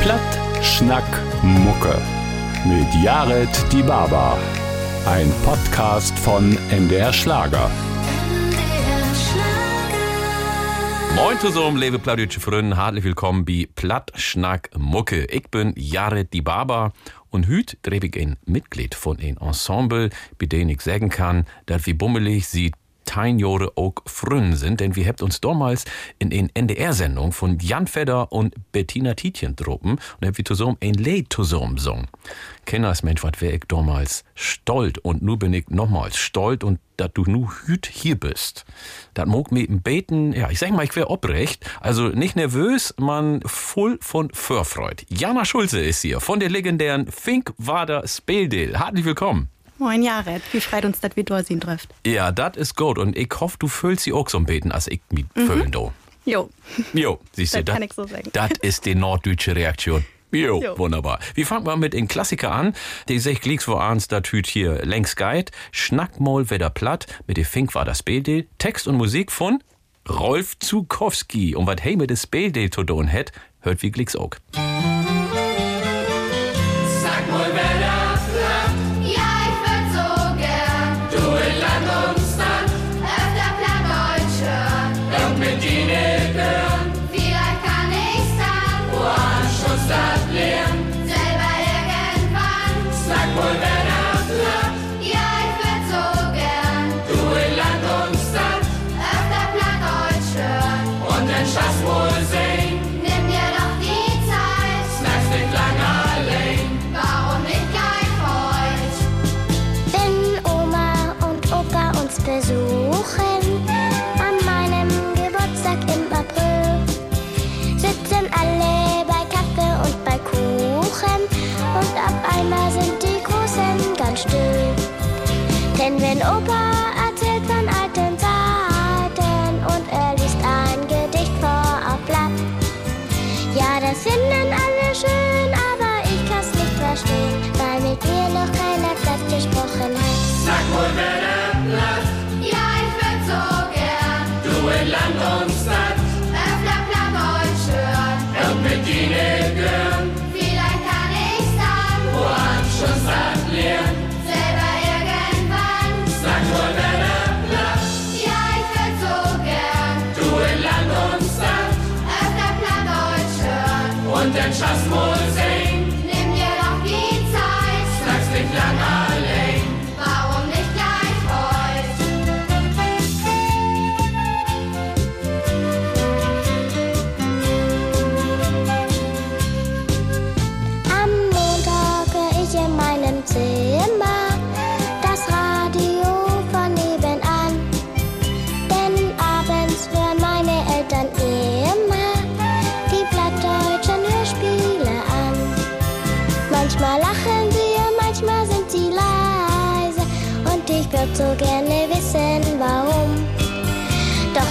Platt, Schnack, Mucke. Mit Jared Die Baba. Ein Podcast von MDR Schlager. Moin zusammen, liebe plattdeutsche Freunde, herzlich willkommen bei Platt, Schnack, Mucke. Ich bin Jared Die Baba und heute treffe ich ein Mitglied von einem Ensemble, bei dem ich sagen kann, dass wie bummelig sie 10 Jahre auch frün sind, denn wir habt uns damals in den NDR-Sendung von Jan Fedder und Bettina Tietjen droppen und habt wir zusammen ein Lied zusammen gesungen. Kinders, Mensch, was wär ich damals stolz und nu bin ich nochmals stolz und dass du nu hüt hier bist. Dat mog mir im Beten, ja, ich sag mal, ich wär obrecht, also nicht nervös, man voll von Vorfreude. Jana Schulze ist hier von der legendären Fink Wader Speldil. Herzlich willkommen. Moin Jared, wie freut uns, dass wir da sind trifft. Ja, das ist gut und ich hoffe, du füllst sie auch so ein Beten, als ich mich mhm. füllen do. Jo. Jo, siehst du, das kann ich so sagen. Das ist die norddeutsche Reaktion. Jo, jo, wunderbar. Wir fangen mal mit den Klassiker an. Die sich glicks wo ans da tüt hier längs Guide. Schnackmol wieder platt. Mit dem Fink war das Bilde. Text und Musik von Rolf Zukowski. Und was hey mit des Bilde zu tun hat, hört wie glicks auch.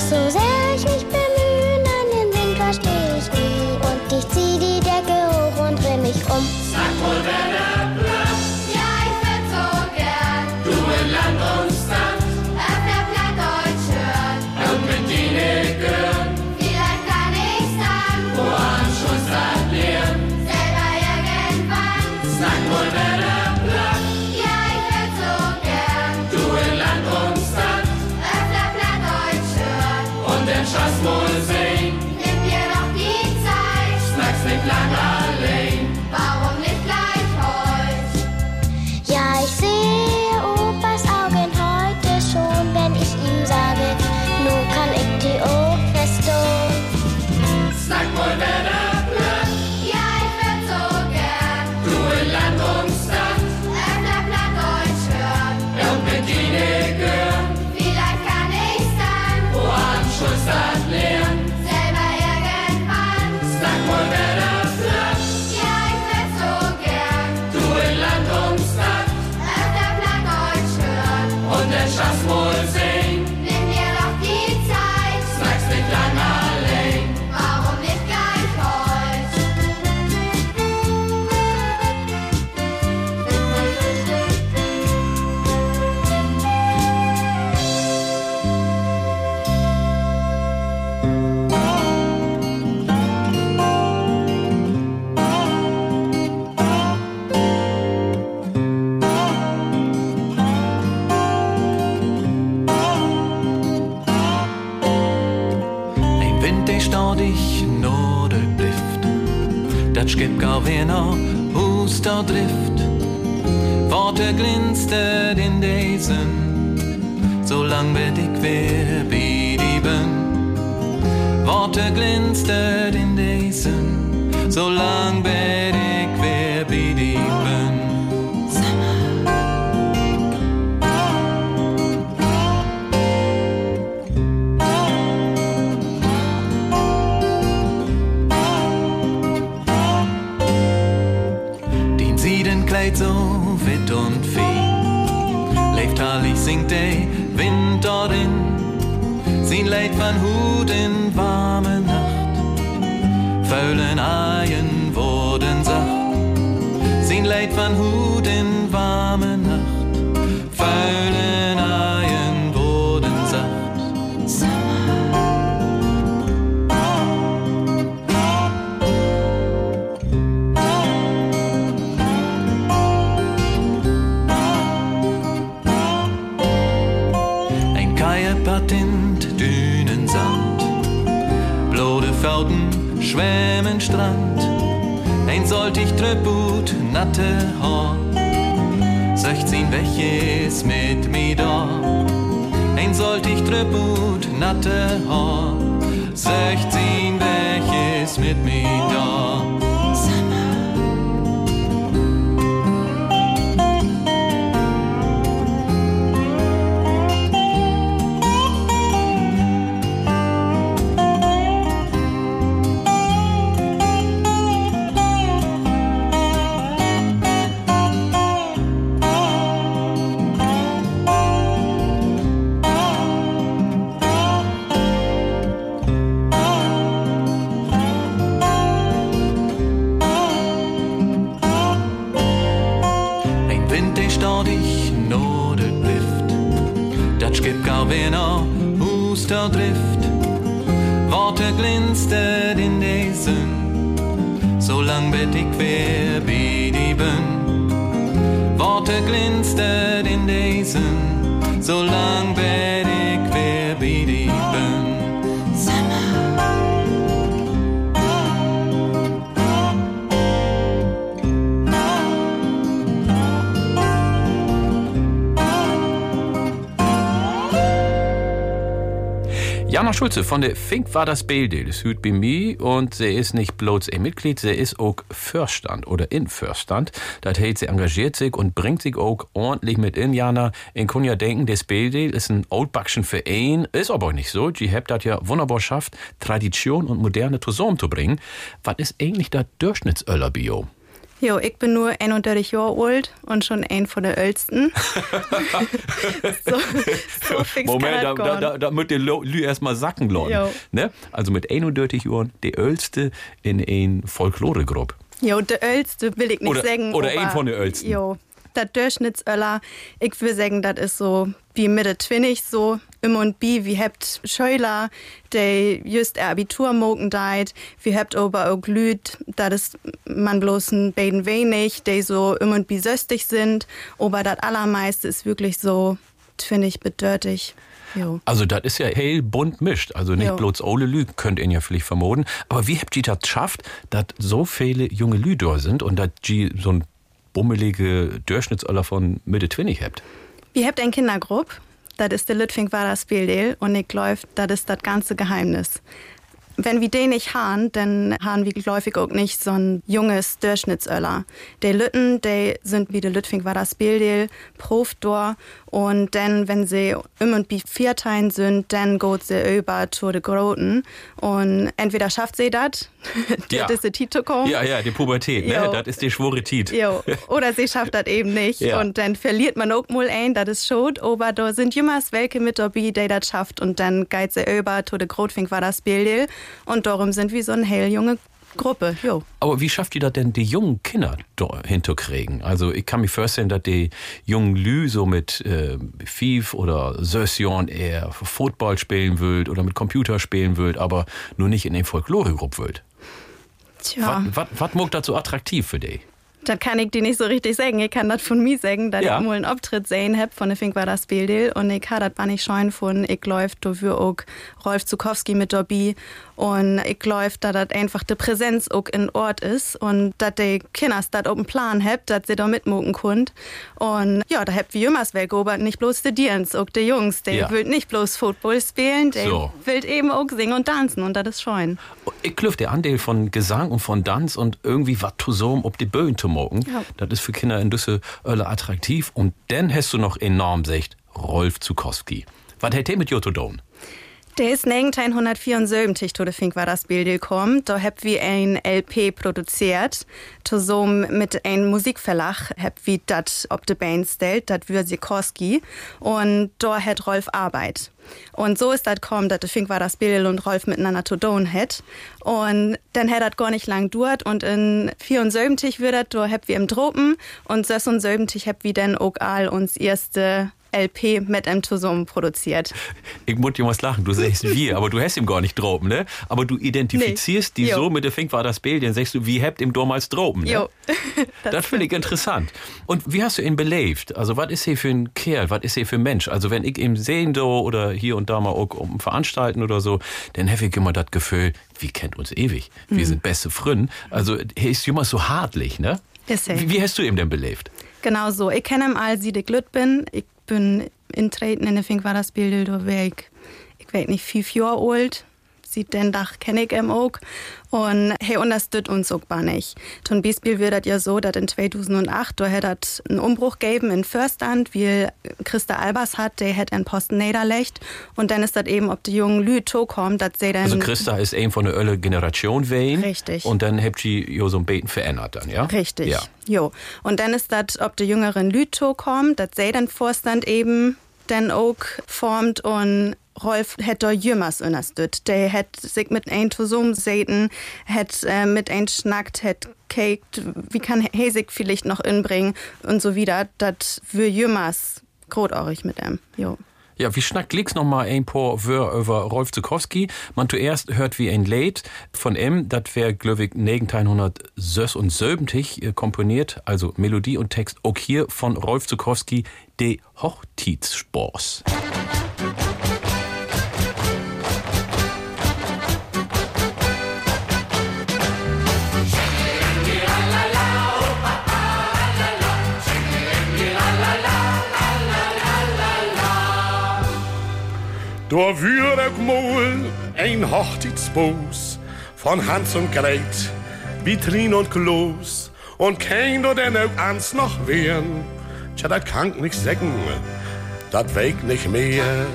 So gar wer Hus da drift. Worte glinstet in diesen, so lang werd ich wer bin. Worte glinstet in diesen, so lang werd Ein soltig Tröput, natte Haar. 16 welches mit mir da. Ein soltig Tröput, natte Haar. 16 welches mit mir Schulze von der Fink war das Bilde, das hüt bei mir und sie ist nicht bloß ein Mitglied, sie ist auch Fürstand oder in Fürstand. Das heißt, sie engagiert sich und bringt sich auch ordentlich mit in, Jana. In kann ja denken, das Bilde ist ein oldbackschen Verein, ist aber nicht so. Die habt das ja wunderbar schafft, Tradition und moderne zusammenzubringen. Was ist eigentlich das Durchschnittsöller-Bio? Jo, ich bin nur 31 Jahre alt und schon ein von der ältesten. so, so fix Moment, da, da, da, da müsst ihr Lü erstmal sacken lassen. Ne? Also mit 31 Jahren die Älteste in ein Folkloregruppe. Jo, der älteste will ich nicht Oder- sagen. oder ein von den ältesten. Jo, der Durchschnittsöller, ich will sagen, das ist so wie Mitte 20 so. Im und bi, wie habt Schüler, die just ihr Abitur mogen deit, wie habt aber auch Lüd, das ist man bloß ein beiden wenig, die so im und bi söstig sind, aber das allermeiste ist wirklich so, finde ich, bedürftig. Jo. Also das ist ja hell bunt mischt. Also nicht Jo. bloß Ole Lü, könnt ihr ja vielleicht vermuten. Aber wie habt ihr das geschafft, dass so viele junge Lü da sind und dass ihr so ein bummelige Durchschnittsalter von Mitte 20 habt? Wir habt ein Kindergruppe, das ist der Lütfing war das und ich glaub, das ist das ganze Geheimnis. Wenn wir den nicht haben, dann haben wir gläufig auch nicht so ein junges Durchschnittsöller. Die Lütten, die sind wie der Lütfing war das Profdor und dann, wenn sie im und wie Vierteilen sind, dann geht sie über zu den Groten und entweder schafft sie das, Ja. das ist die Tito kommen. Ja, ja, die Pubertät, ne? Das ist die Schworität. Jo, oder sie schafft das eben nicht. Ja. Und dann verliert man auch mal ein, das ist schon. Aber da sind jemals welche mit dabei, die das schafft. Und dann geht sie über zu der Grotfink war das Bild. Und darum sind wir so eine hell junge Gruppe. Jo. Aber wie schafft ihr das denn, die jungen Kinder hinzukriegen? Also ich kann mir vorstellen, dass die jungen Lü so mit äh, Fief oder Sössion eher Football spielen wollt oder mit Computer spielen wollt, aber nur nicht in den Folkloregruppe wollt. Tja, Was macht das so attraktiv für dich? das kann ich dir nicht so richtig sagen. Ich kann das von mir sagen, dass Ja. ich mal einen Auftritt sehen hab von der Fink war das Bild. Und ich habe das war nicht scheuen von, ich läuft dafür auch Rolf Zukowski mit dabei. Und ich glaube, dass das einfach die Präsenz auch in Ort ist und dass die Kinder das auch einen Plan haben, dass sie da mitmucken können. Und ja, da habt wir immer weg, aber nicht bloß die Dienst, auch die Jungs, die Ja. will nicht bloß Football spielen, die So. will eben auch singen und tanzen und das ist schön. Ich glaube, der Anteil von Gesang und von Tanz und irgendwie was zusammen ob die Böen zu mogen, Ja. das ist für Kinder in Düssel attraktiv. Und dann hast du noch enorm secht Rolf Zukowski. Was hat der mit Jotto Don? Der ist 1974, to de Fink war das Bild gekommen. Da hab wir ein LP produziert. Zusammen mit einem Musikverlag hab wir dat ob de Band stellt, dat wir Sikorski. Und da hat Rolf Arbeit. Und so ist das dass de Fink war das Bild und Rolf miteinander zu tun hat. Und dann hat das gar nicht lang dauert. Und in 74 wird das, da hab wir im Tropen. Und 76 hab wir dann auch all uns erste LP mit ihm zusammen produziert. Ich muss dir was lachen, du sagst wir, aber du hast ihm gar nicht droben, ne? Aber du identifizierst Nee. die Jo. so mit der Fink war das Bild, dann sagst du, wie habt ihm damals droben, ne? Jo. Das, finde ich interessant. Und wie hast du ihn belebt? Also, was ist hier für ein Kerl? Was ist hier für ein Mensch? Also, wenn ich ihn sehen do oder hier und da mal auch um veranstalten oder so, dann habe ich immer das Gefühl, wir kennt uns ewig. Wir sind beste Freunde. Also, er ist immer so hartlich, ne? Wie, wie hast du ihn denn belebt? Genau so. Ich kenne ihn als ich glüt bin. Ich bin intreten in der Fink war da wär ich, ich weiß nicht, fünf Jahre alt. Den Dach kenne ich ihm auch. Und er unterstützt uns auch gar nicht. Zum Beispiel wird das ja so, dass in 2008, da hat das einen Umbruch gegeben in Förstand, wie Christa Albers hat, der hat einen Posten niederlegt. Und dann ist das eben, ob die jungen Lüte kommen, dass sie dann. Also, Christa ist ein von der Ölle Generation wehen. Richtig. Und dann habt ihr jo so ein Beten verändert dann, ja? Richtig. Ja. Jo. Und dann ist das, ob die jüngeren Lüto kommt, dass sie den Vorstand eben dann auch formt und Rolf da jümmers unterstützt. Der hat sich mit ein zusammengesessen, hat äh, mit ein schnackt, hat caked, wie kann sich vielleicht noch inbringen und so wieder. Das wir jümmers großartig mit ihm. Jo. Ja, wie schnackt Licks noch mal ein paar Wör über Rolf Zukowski. Man zuerst hört wie ein Lied von ihm, das wär glöwig 1976 äh, komponiert, also Melodie und Text auch hier von Rolf Zukowski, de Hochzeitsspors. Da würde ich mal ein Hochzeitsbus von Hans und Grete, Vitrin und Klos. Und keiner denn auch ans noch wehren. Tja, das kann ich nicht sagen, das weg nicht mehr.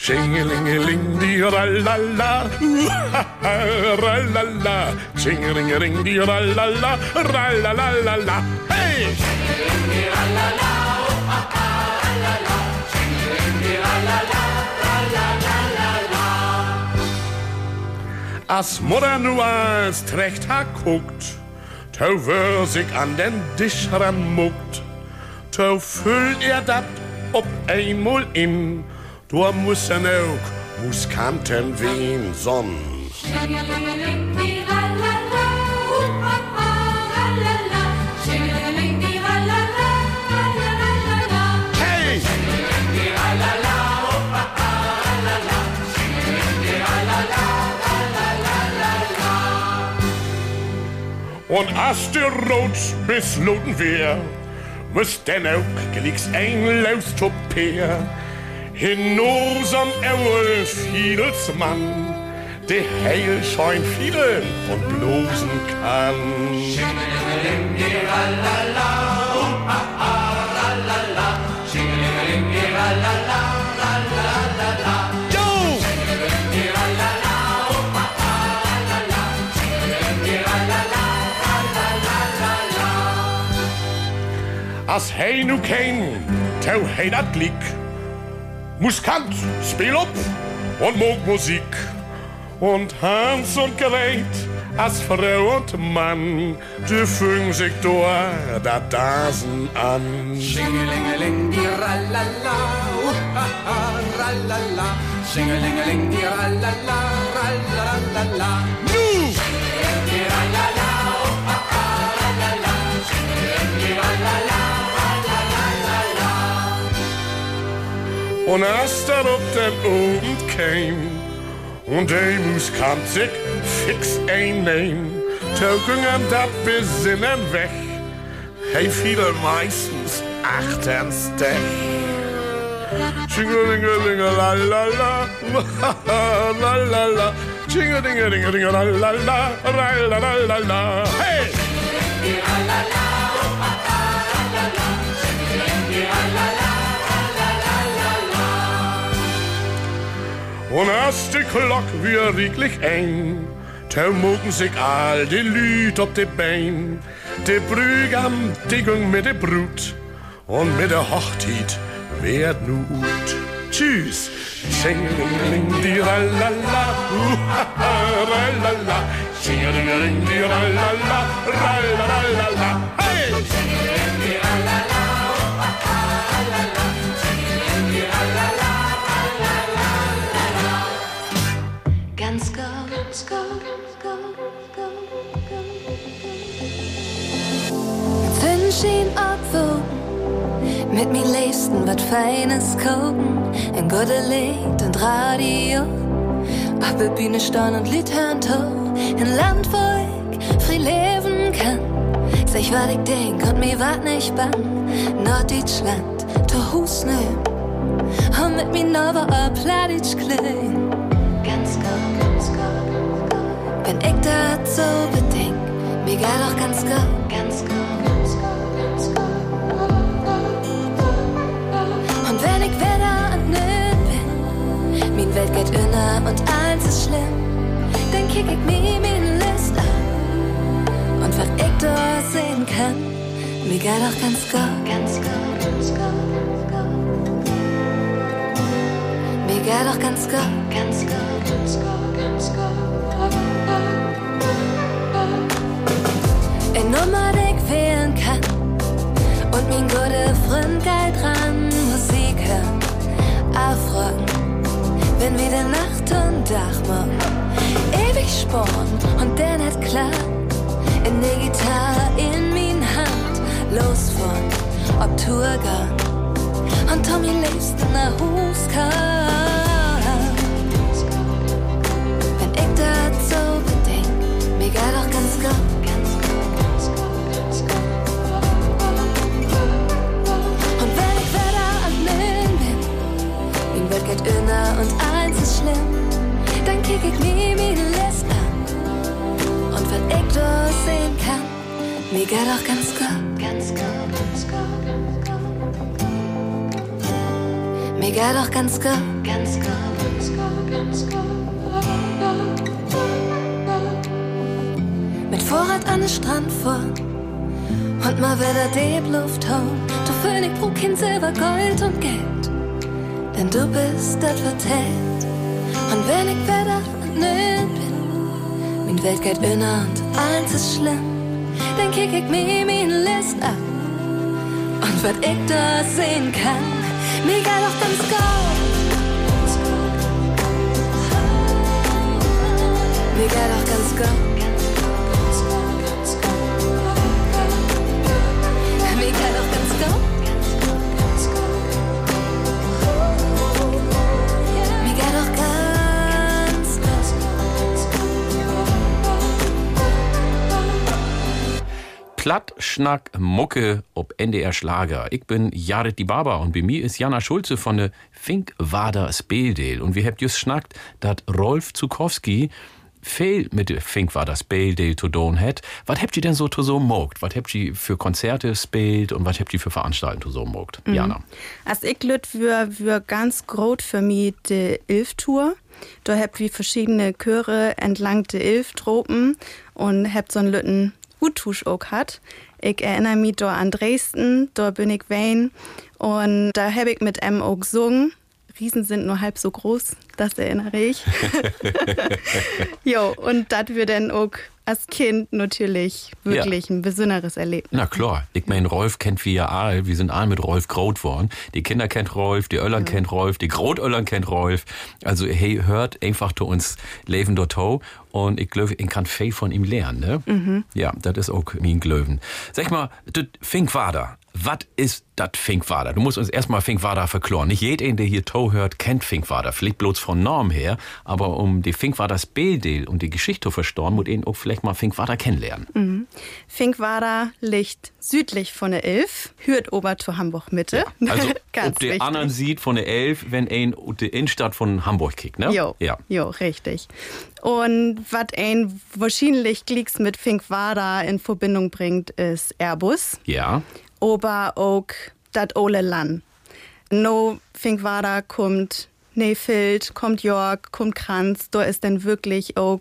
Schingelingeling, die rallala, rallala, Schingelingeling, die rallala, rallalala, hey! As Mutter nu als Trecht ha guckt, to wör sich an den Tisch ranmuckt, to füllt er dat ob einmal in, du muss er auch Muskanten wehen sonn. Und as der Rot besloten wär, muss denn auch gelieks ein Laustopäer in unserem Ewel Fiedelsmann, der heil schein Fiedel und blosen kann. Jo! As hij nu kein, tel hij dat gliek. Muskant, spiel op und mog Musik. Und Hans und Gerät, as Frau und Mann, die fügen sich dort dat Dasen an. Schingelingeling, die rallala, uh, ha, ha, rallala. Schingelingeling, die rallala, rallala. Und als der op den Abend käm Und die Mus kann sich fix einnehmen. Token am dat besinnen weg. Hey, viele meistens achterns Dech. Jingle-dingle-dingle-la-la-la, la-la-la. Jingle-dingle-dingle-dingle-la-la-la, la-la-la-la-la. Hey! Und als die Glock weer rieklich eng, Toen mogen sich all die Lüt op de Bein. De Brügam, die ging mit de Brut. Und mit der Hochzeit werd nu ut. Tschüss. Schingeling, die rallala, rallala. Schingeling, die rallala, rallala, hey! Ganz Wünschen abwogen, mit mir leisten wat Feines koken, ein gute Lied und Radio. Auf der Bühne stehen und Lied hören to, ein Land, wo ich frei leben kann. Sag wat ich denk und mir wat nicht bang, Norddeutschland, to Hus nehm, und mit mir nova Pladitsch klein. Ganz go, ganz go, go. Wenn ich so bedenk, mir geht auch ganz go, ganz go, mein Welt geht inner und eins ist schlimm, dann kick ich mir meine List an. Und was ich da sehen kann, mir geht auch ganz go, ganz go, ganz go. Mir geht auch ganz go, ganz go, ganz go, ganz go. Eine Nummer, die ich wählen kann. Und mein guter Freund geht dran, Musik hören, aufrocken. Wenn wieder Nacht und Dach machen, ewig sporn und dann hat klar. In der Gitarre in mein Hand, losfahren, ob Tour gehen und Tommy liebst nach Hus kam. Wenn ich das so bedenk, mir geht auch ganz go. Und wenn ich wieder Müll bin, Welt geht inner und eins ist schlimm, dann kick ich mir meine List an. Und wenn ich das sehen kann, mir geht auch ganz go, ganz go, ganz go. Mir geht auch ganz go, ganz go, ganz go, ganz go. Mit Vorrat an den Strand vor und mal wieder die Luft hauen. Du König brauch kein Silber, Gold und Geld, denn du bist das vertellt. Und wenn ich wieder nöt bin, mein Welt geht inner und eins ist schlimm, dann kick ich mir meine List ab. Und was ich da sehen kann, mir geht auch ganz go. Mir geht auch ganz go. Plattschnack Mucke ob NDR Schlager. Ich bin Jared die Barber und bei mir ist Jana Schulze von der Finkwader Speldeel. Und wir habt just schnackt, dat Rolf Zukowski viel mit der Finkwader Speldeel zu tun hat. Was habt ihr denn so zu so mogt? Was habt ihr für Konzerte spielt und was habt ihr für Veranstaltungen zu so mogt? Jana. Als ich lüt wir, wir ganz groß für mich die Ilf-Tour. Da habt wir verschiedene Chöre entlang der Ilf-Tropen und habt so einen Lütten Huttusch auch hat. Ich erinnere mich da an Dresden, da bin ich wein und da hab ich mit M auch gesungen. Riesen sind nur halb so groß, das erinnere ich. jo, und das wird dann auch als Kind natürlich wirklich ein besonderes Erlebnis. Na klar, ich mein, Rolf kennt wir ja all, wir sind all mit Rolf groß worden. Die Kinder kennt Rolf, die Öllern kennt Rolf, die Grotöllern kennt Rolf. Also hey, hört einfach zu uns Leben dort und ich glaube, ich kann viel von ihm lernen, ne? Ja, das ist auch mein Glöwen. Sag mal, das Fink war da. was ist das Finkwader? Du musst uns erstmal Finkwader verkloren. Nicht jeder, der hier Toe hört, kennt Finkwader. Vielleicht bloß von Norm her. Aber um die Finkwaders Bildel und die Geschichte zu verstehen, muss ihn auch vielleicht mal Finkwader kennenlernen. Mhm. Finkwader liegt südlich von der Elf, hört ober zu Hamburg Mitte. Ja, also, Ganz ob der wichtig. anderen sieht von der Elf, wenn ein die Innenstadt von Hamburg kickt, ne? Jo, Ja. jo, richtig. Und was ein wahrscheinlich Glicks mit Finkwader in Verbindung bringt, ist Airbus. Ja. aber auch dat Ole Land. No Finkwader kommt Nefild, kommt York, kommt Kranz, da ist dann wirklich auch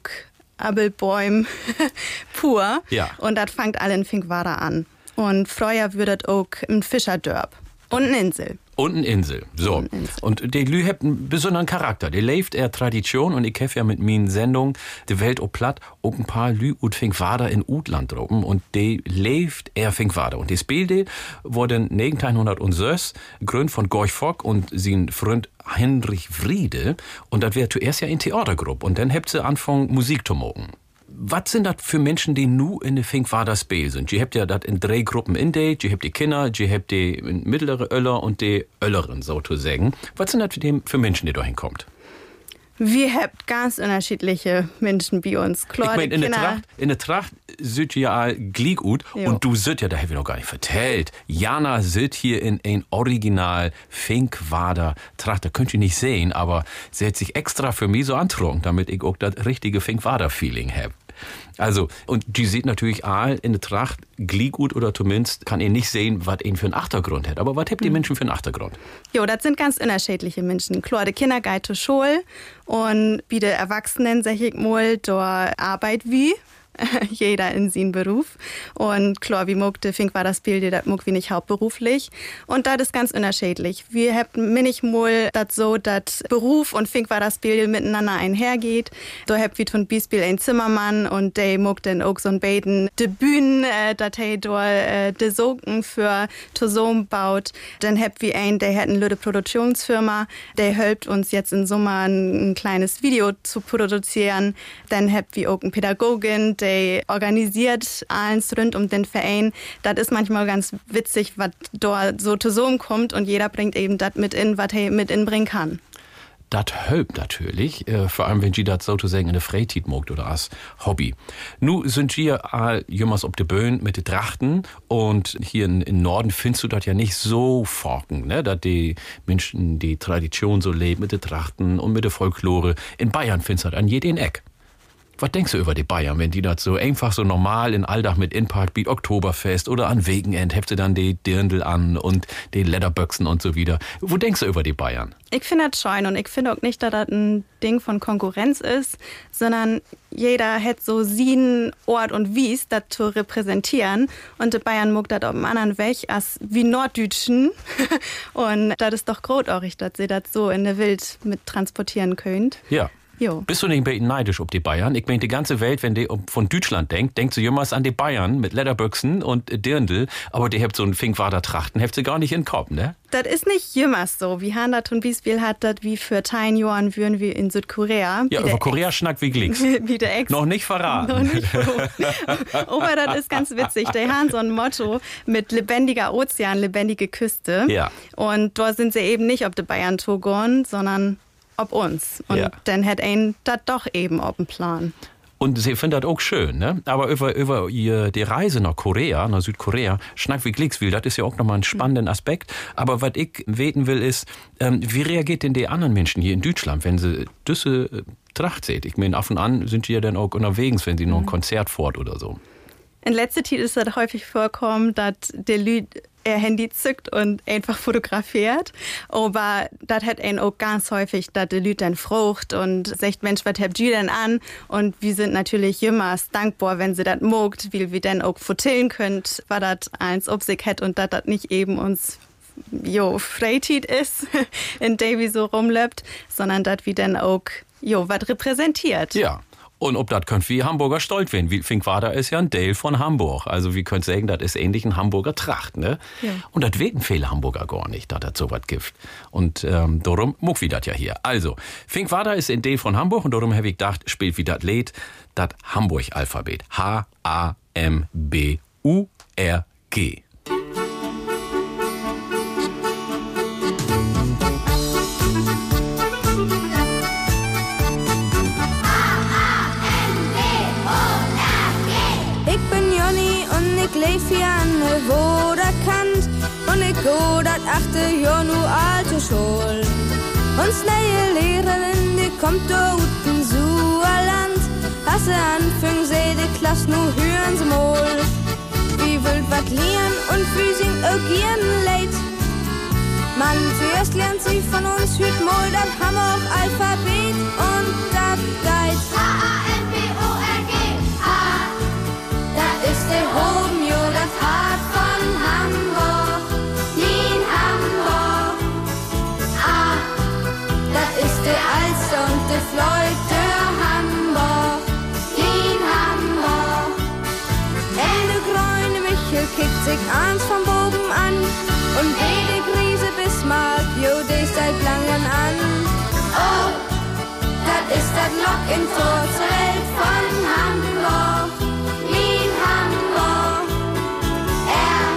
Abelbäum pur. Ja. Und das fängt alle in Finkwader an. Und früher wird das auch ein Fischerdörp und eine Insel. Und eine Insel. So. Und eine Insel. Und die Lü hat einen besonderen Charakter. Die lebt eher Tradition und ich habe ja mit meinen Sendungen die Welt o platt auch ein paar Lü und Finkwader in Utland droben und die lebt eher Finkwader. Und das Bild wurde 1906 gegründet von Gorch Fock und sein Freund Heinrich Friede und das wäre zuerst ja in Theatergruppe und dann habt sie angefangen Musik zu machen. Was sind das für Menschen, die nu in der Finkwader Spiel sind? Ihr habt ja das in drei Gruppen in die, ihr habt die Kinder, ihr habt die mittlere Öller und die Ölleren, sozusagen. Was sind das für, die, für Menschen, die da hinkommt? Wir habt ganz unterschiedliche Menschen bei uns. Klar, ich meine, die in der Tracht, in der Tracht süd ja all gut und du süd ja, da hab ich noch gar nicht vertellt. Jana süd hier in ein Original Finkwader Tracht. Da könnt ihr nicht sehen, aber sie hat sich extra für mich so antrunken, damit ich auch das richtige Finkwader-Feeling hab. Also, und die sieht natürlich all in der Tracht glieg gut oder zumindest kann ihr nicht sehen, was ihn für einen Achtergrund hat. Aber was habt die Menschen für einen Achtergrund? Jo, das sind ganz unterschiedliche Menschen. Klar, die Kinder gehen zur Schule und wie die Erwachsenen, sag ich mal, da arbeit wie. Jeder in seinem Beruf. Und klar, wie der Fink war das Bild, das mag wie nicht hauptberuflich. Und das ist ganz unterschiedlich. Wir haben manchmal das so, dass Beruf und Fink war das Bild miteinander einhergeht. Da habt wie zum Beispiel ein Zimmermann und der mag dann auch so ein Beten de Bühnen, äh, dat er da äh, de Sogen für Tosom baut. Dann habt wir ein, der hat eine lüde Produktionsfirma, der hilft uns jetzt im Sommer ein, ein kleines Video zu produzieren. Dann habt wir auch eine Pädagogin, der organisiert alles rund um den Verein. Das ist manchmal ganz witzig, was da so zusammenkommt und jeder bringt eben das mit in, was er mit inbringen kann. Das hilft natürlich, äh, vor allem wenn sie das sozusagen in der Freizeit mogt oder als Hobby. Nu sind wir all jemals auf de Böen mit de Trachten und hier in, in Norden findest du das ja nicht so forken, ne, dass die Menschen die Tradition so leben mit de Trachten und mit der Folklore. In Bayern findest du das an jedem Eck. Was denkst du über die Bayern, wenn die das so einfach so normal in Alldach mit Inpark wie Oktoberfest oder an Wegenend ihr dann die Dirndl an und die Lederböchsen und so wieder. Wo denkst du über die Bayern? Ich finde das schön und ich finde auch nicht, dass das ein Ding von Konkurrenz ist, sondern jeder hat so seinen Ort und Wies, das zu repräsentieren. Und die Bayern mag das auf einem anderen Weg als wie Norddütschen. und das ist doch großartig, dass sie das so in der Welt mit transportieren könnt. Ja. Jo. Bist du nicht ein bisschen neidisch ob die Bayern? Ich meine, die ganze Welt, wenn die von Deutschland denkt, denkt sie jemals an die Bayern mit Lederbüchsen und äh, Dirndl, aber die habt so einen Finkwader Trachten, habt sie gar nicht in den Kopf, ne? Das ist nicht jemals so. Wie Han das und Beispiel hat das wie für Tein Johann würden wir in Südkorea. Ja, über Korea schnackt wie Glicks. Ex- Wie der Ex Noch nicht verraten. Noch nicht. Aber das ist ganz witzig. Der haben so ein Motto mit lebendiger Ozean, lebendige Küste. Ja. Und dort sind sie eben nicht ob die Bayern Togon, sondern ob uns. Und Ja. dann hat ein das doch eben auf dem Plan. Und sie findet das auch schön, ne? Aber über, über ihr, die Reise nach Korea, nach Südkorea, schnackt wie Glicks will, das ist ja auch nochmal ein spannender Aspekt. Aber was ich weten will, ist, ähm, wie reagiert denn die anderen Menschen hier in Deutschland, wenn sie diese äh, Tracht sehen? Ich meine, auf und an sind die ja dann auch unterwegs, wenn sie noch ein Konzert fort oder so. In letzter Zeit ist das häufig vorkommen, dass der Lüd ihr Handy zückt und einfach fotografiert. Aber das hat einen auch ganz häufig, dass der Lüd dann frucht und sagt, Mensch, was habt ihr denn an? Und wir sind natürlich immer dankbar, wenn sie das mogt, weil wir dann auch fotografieren könnt, was das eins ob sich hat und dass das nicht eben uns jo, Freizeit ist, in wir so rumlebt, sondern dass wir dann auch jo, was repräsentiert. Ja. Und ob das könnt wie Hamburger stolz werden. Wie Finkwader ist ja ein Dale von Hamburg. Also wie könnt sagen, das ist ähnlich ein Hamburger Tracht, ne? Ja. Und das weten viele Hamburger gar nicht, dass das so was gibt. Und ähm, darum muck wie das ja hier. Also, Finkwader ist ein Dale von Hamburg und darum habe ich gedacht, spielt wie das Lied, das Hamburg-Alphabet. H-A-M-B-U-R-G. Der Woderkant und ich go dat achte nu alte Schul. Uns neue Lehrerin, die kommt da uten Suerland. Hasse anfing, seh die Klasse nu hören sie mal. Wie wild wat lieren und Physik agieren leid. Mann, zuerst lernt sie von uns hüt mal dat Hammer auch Alphabet Lok in Welt von Hamburg. In Hamburg. Er,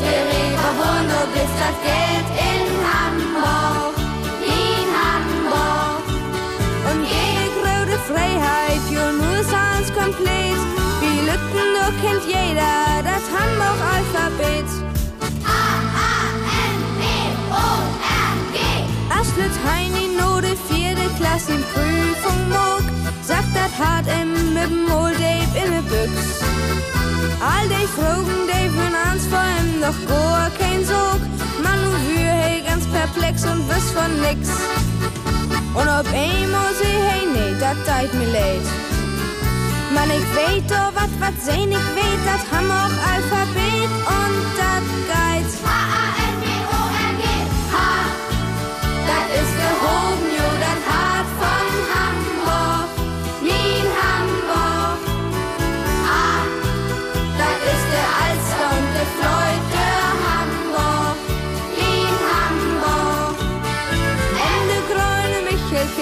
der Reber wohnt und ist das Geld in Hamburg. In Hamburg. Und jede große Freiheit, nur ist eins komplett. Wie Lücken, du kennt jeder das Hamburg-Alphabet. H-A-M-B-O-R-G. Aschlet Heini no de vierte Klasse in Prüfung mog, sagt dat hart im mit dem Old Dave in de Büchs. All die Fragen, die für ans vor ihm noch gar kein Sog, man nu wir hey ganz perplex und wiss von nix. Und ob einmal sie hey nee, dat teit mir leid. Man, ich weet doch wat, wat sehn, ich weet, dat ham auch Alphabet und dat Geiz.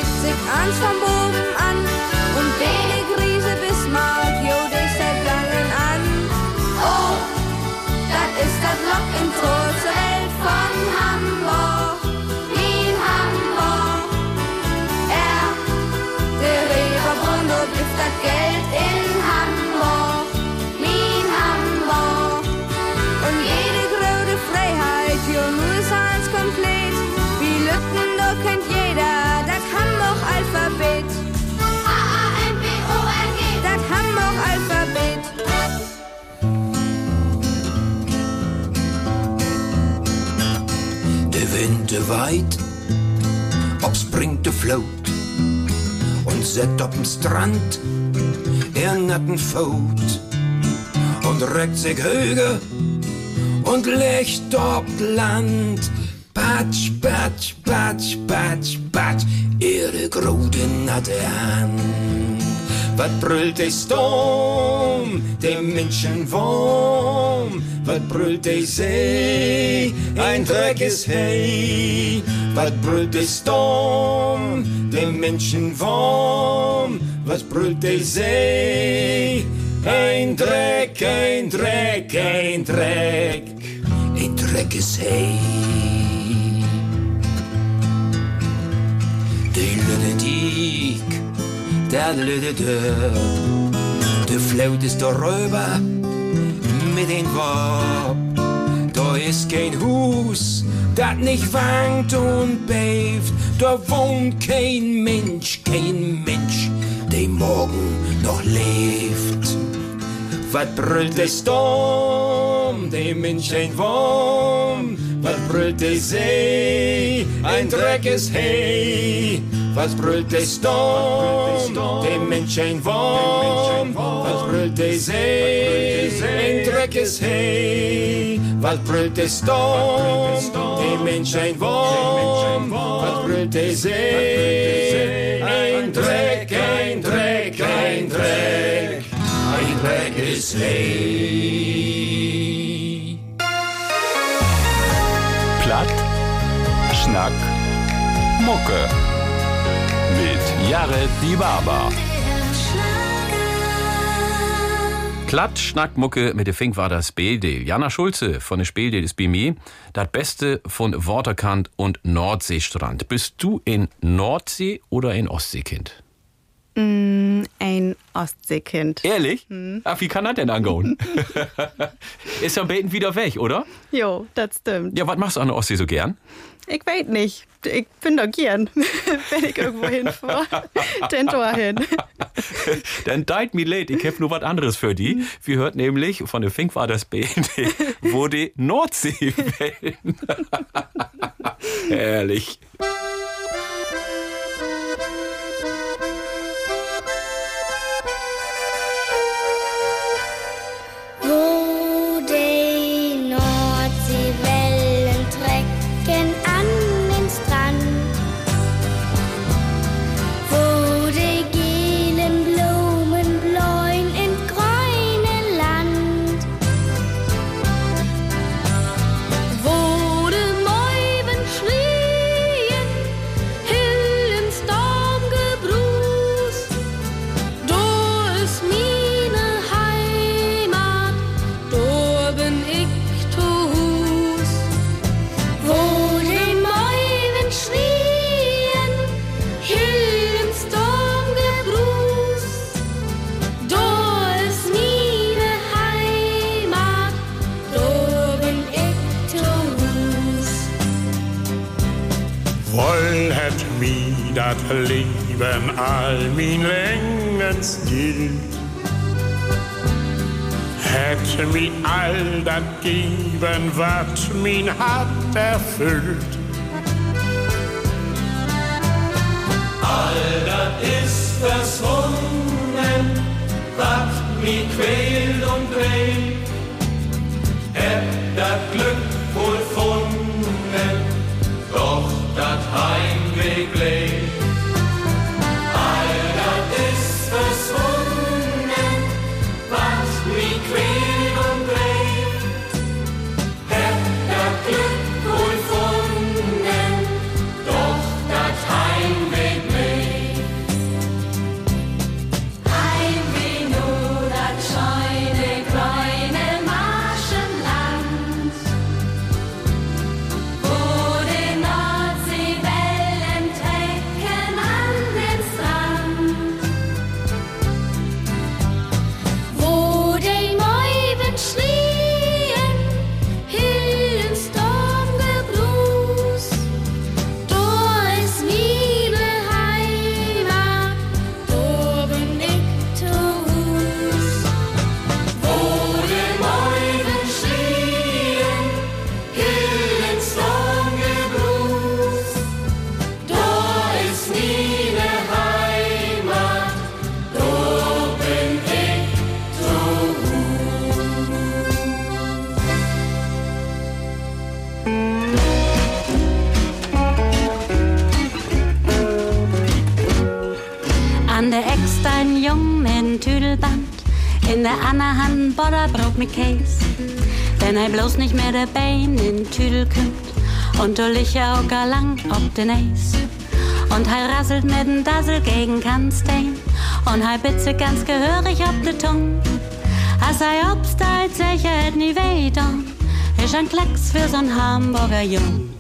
Sich eins vom Bogen an. Und Bene Krise Bismarck, jo, die seit langen an. Oh, das ist das Lok im Tor De wind waait, opspringt de vloot und zet op dem Strand er natten Fout und reckt sich höger und legt op Land. Patsch, patsch, patsch, patsch, patsch, ihre grote natte Hand. Wat brüllt de Sturm, de Menschen warm? Wat brüllt de See, ein Dreck ist hey? Wat brüllt de Sturm, de Menschen warm? Was brüllt de See, ein Dreck, ein Dreck, ein Dreck, ein Dreck ist hey? De lunatic, der lüde deur. De fluit is de räuber mit den Wab. Da ist kein Hus, dat nicht wankt und beeft. Da wohnt kein Mensch, kein Mensch, der morgen noch lebt. Wat brüllt der Sturm, der Mensch ein Wurm? Was brüllt der See, ein Dreck ist hey? Was brüllt der Sturm, der Mensch ein Wurm? Was brüllt der See, ein Dreck ist hey? Was brüllt der Sturm, der Mensch ein Wurm? Was brüllt der See, ein Dreck, ein Dreck, ein Dreck, ein Dreck ist hey. Platt, Schnack, Mucke. Jared Die Barber. Platt Schnackmucke mit der Fink war das Speeldeel. Jana Schulze von der Speeldeel ist bei mir. Das Beste von Waterkant und Nordseestrand. Bist du in Nordsee oder in Ostseekind? Mm, ein Ostseekind. Ehrlich? Hm. Ach, wie kann das denn angehen? ist am Beten wieder weg, oder? Jo, das stimmt. Ja, was machst du an der Ostsee so gern? Ich weiß nicht. Ich bin doch gern, wenn ich irgendwo hinfahre. Den Tor hin. Dann deit mir leid, ich hab nur was anderes für die. Wir hört nämlich von der Fink war das Band, wo die Nordsee Herrlich. dat hat und du licher auch gar lang ob den Eis. Und er rasselt mit dem Dassel gegen Kanstein und er bitze ganz gehörig ob de Tung. Als er obsteit sicher et nie weh ist ein Klecks für so'n Hamburger Jung.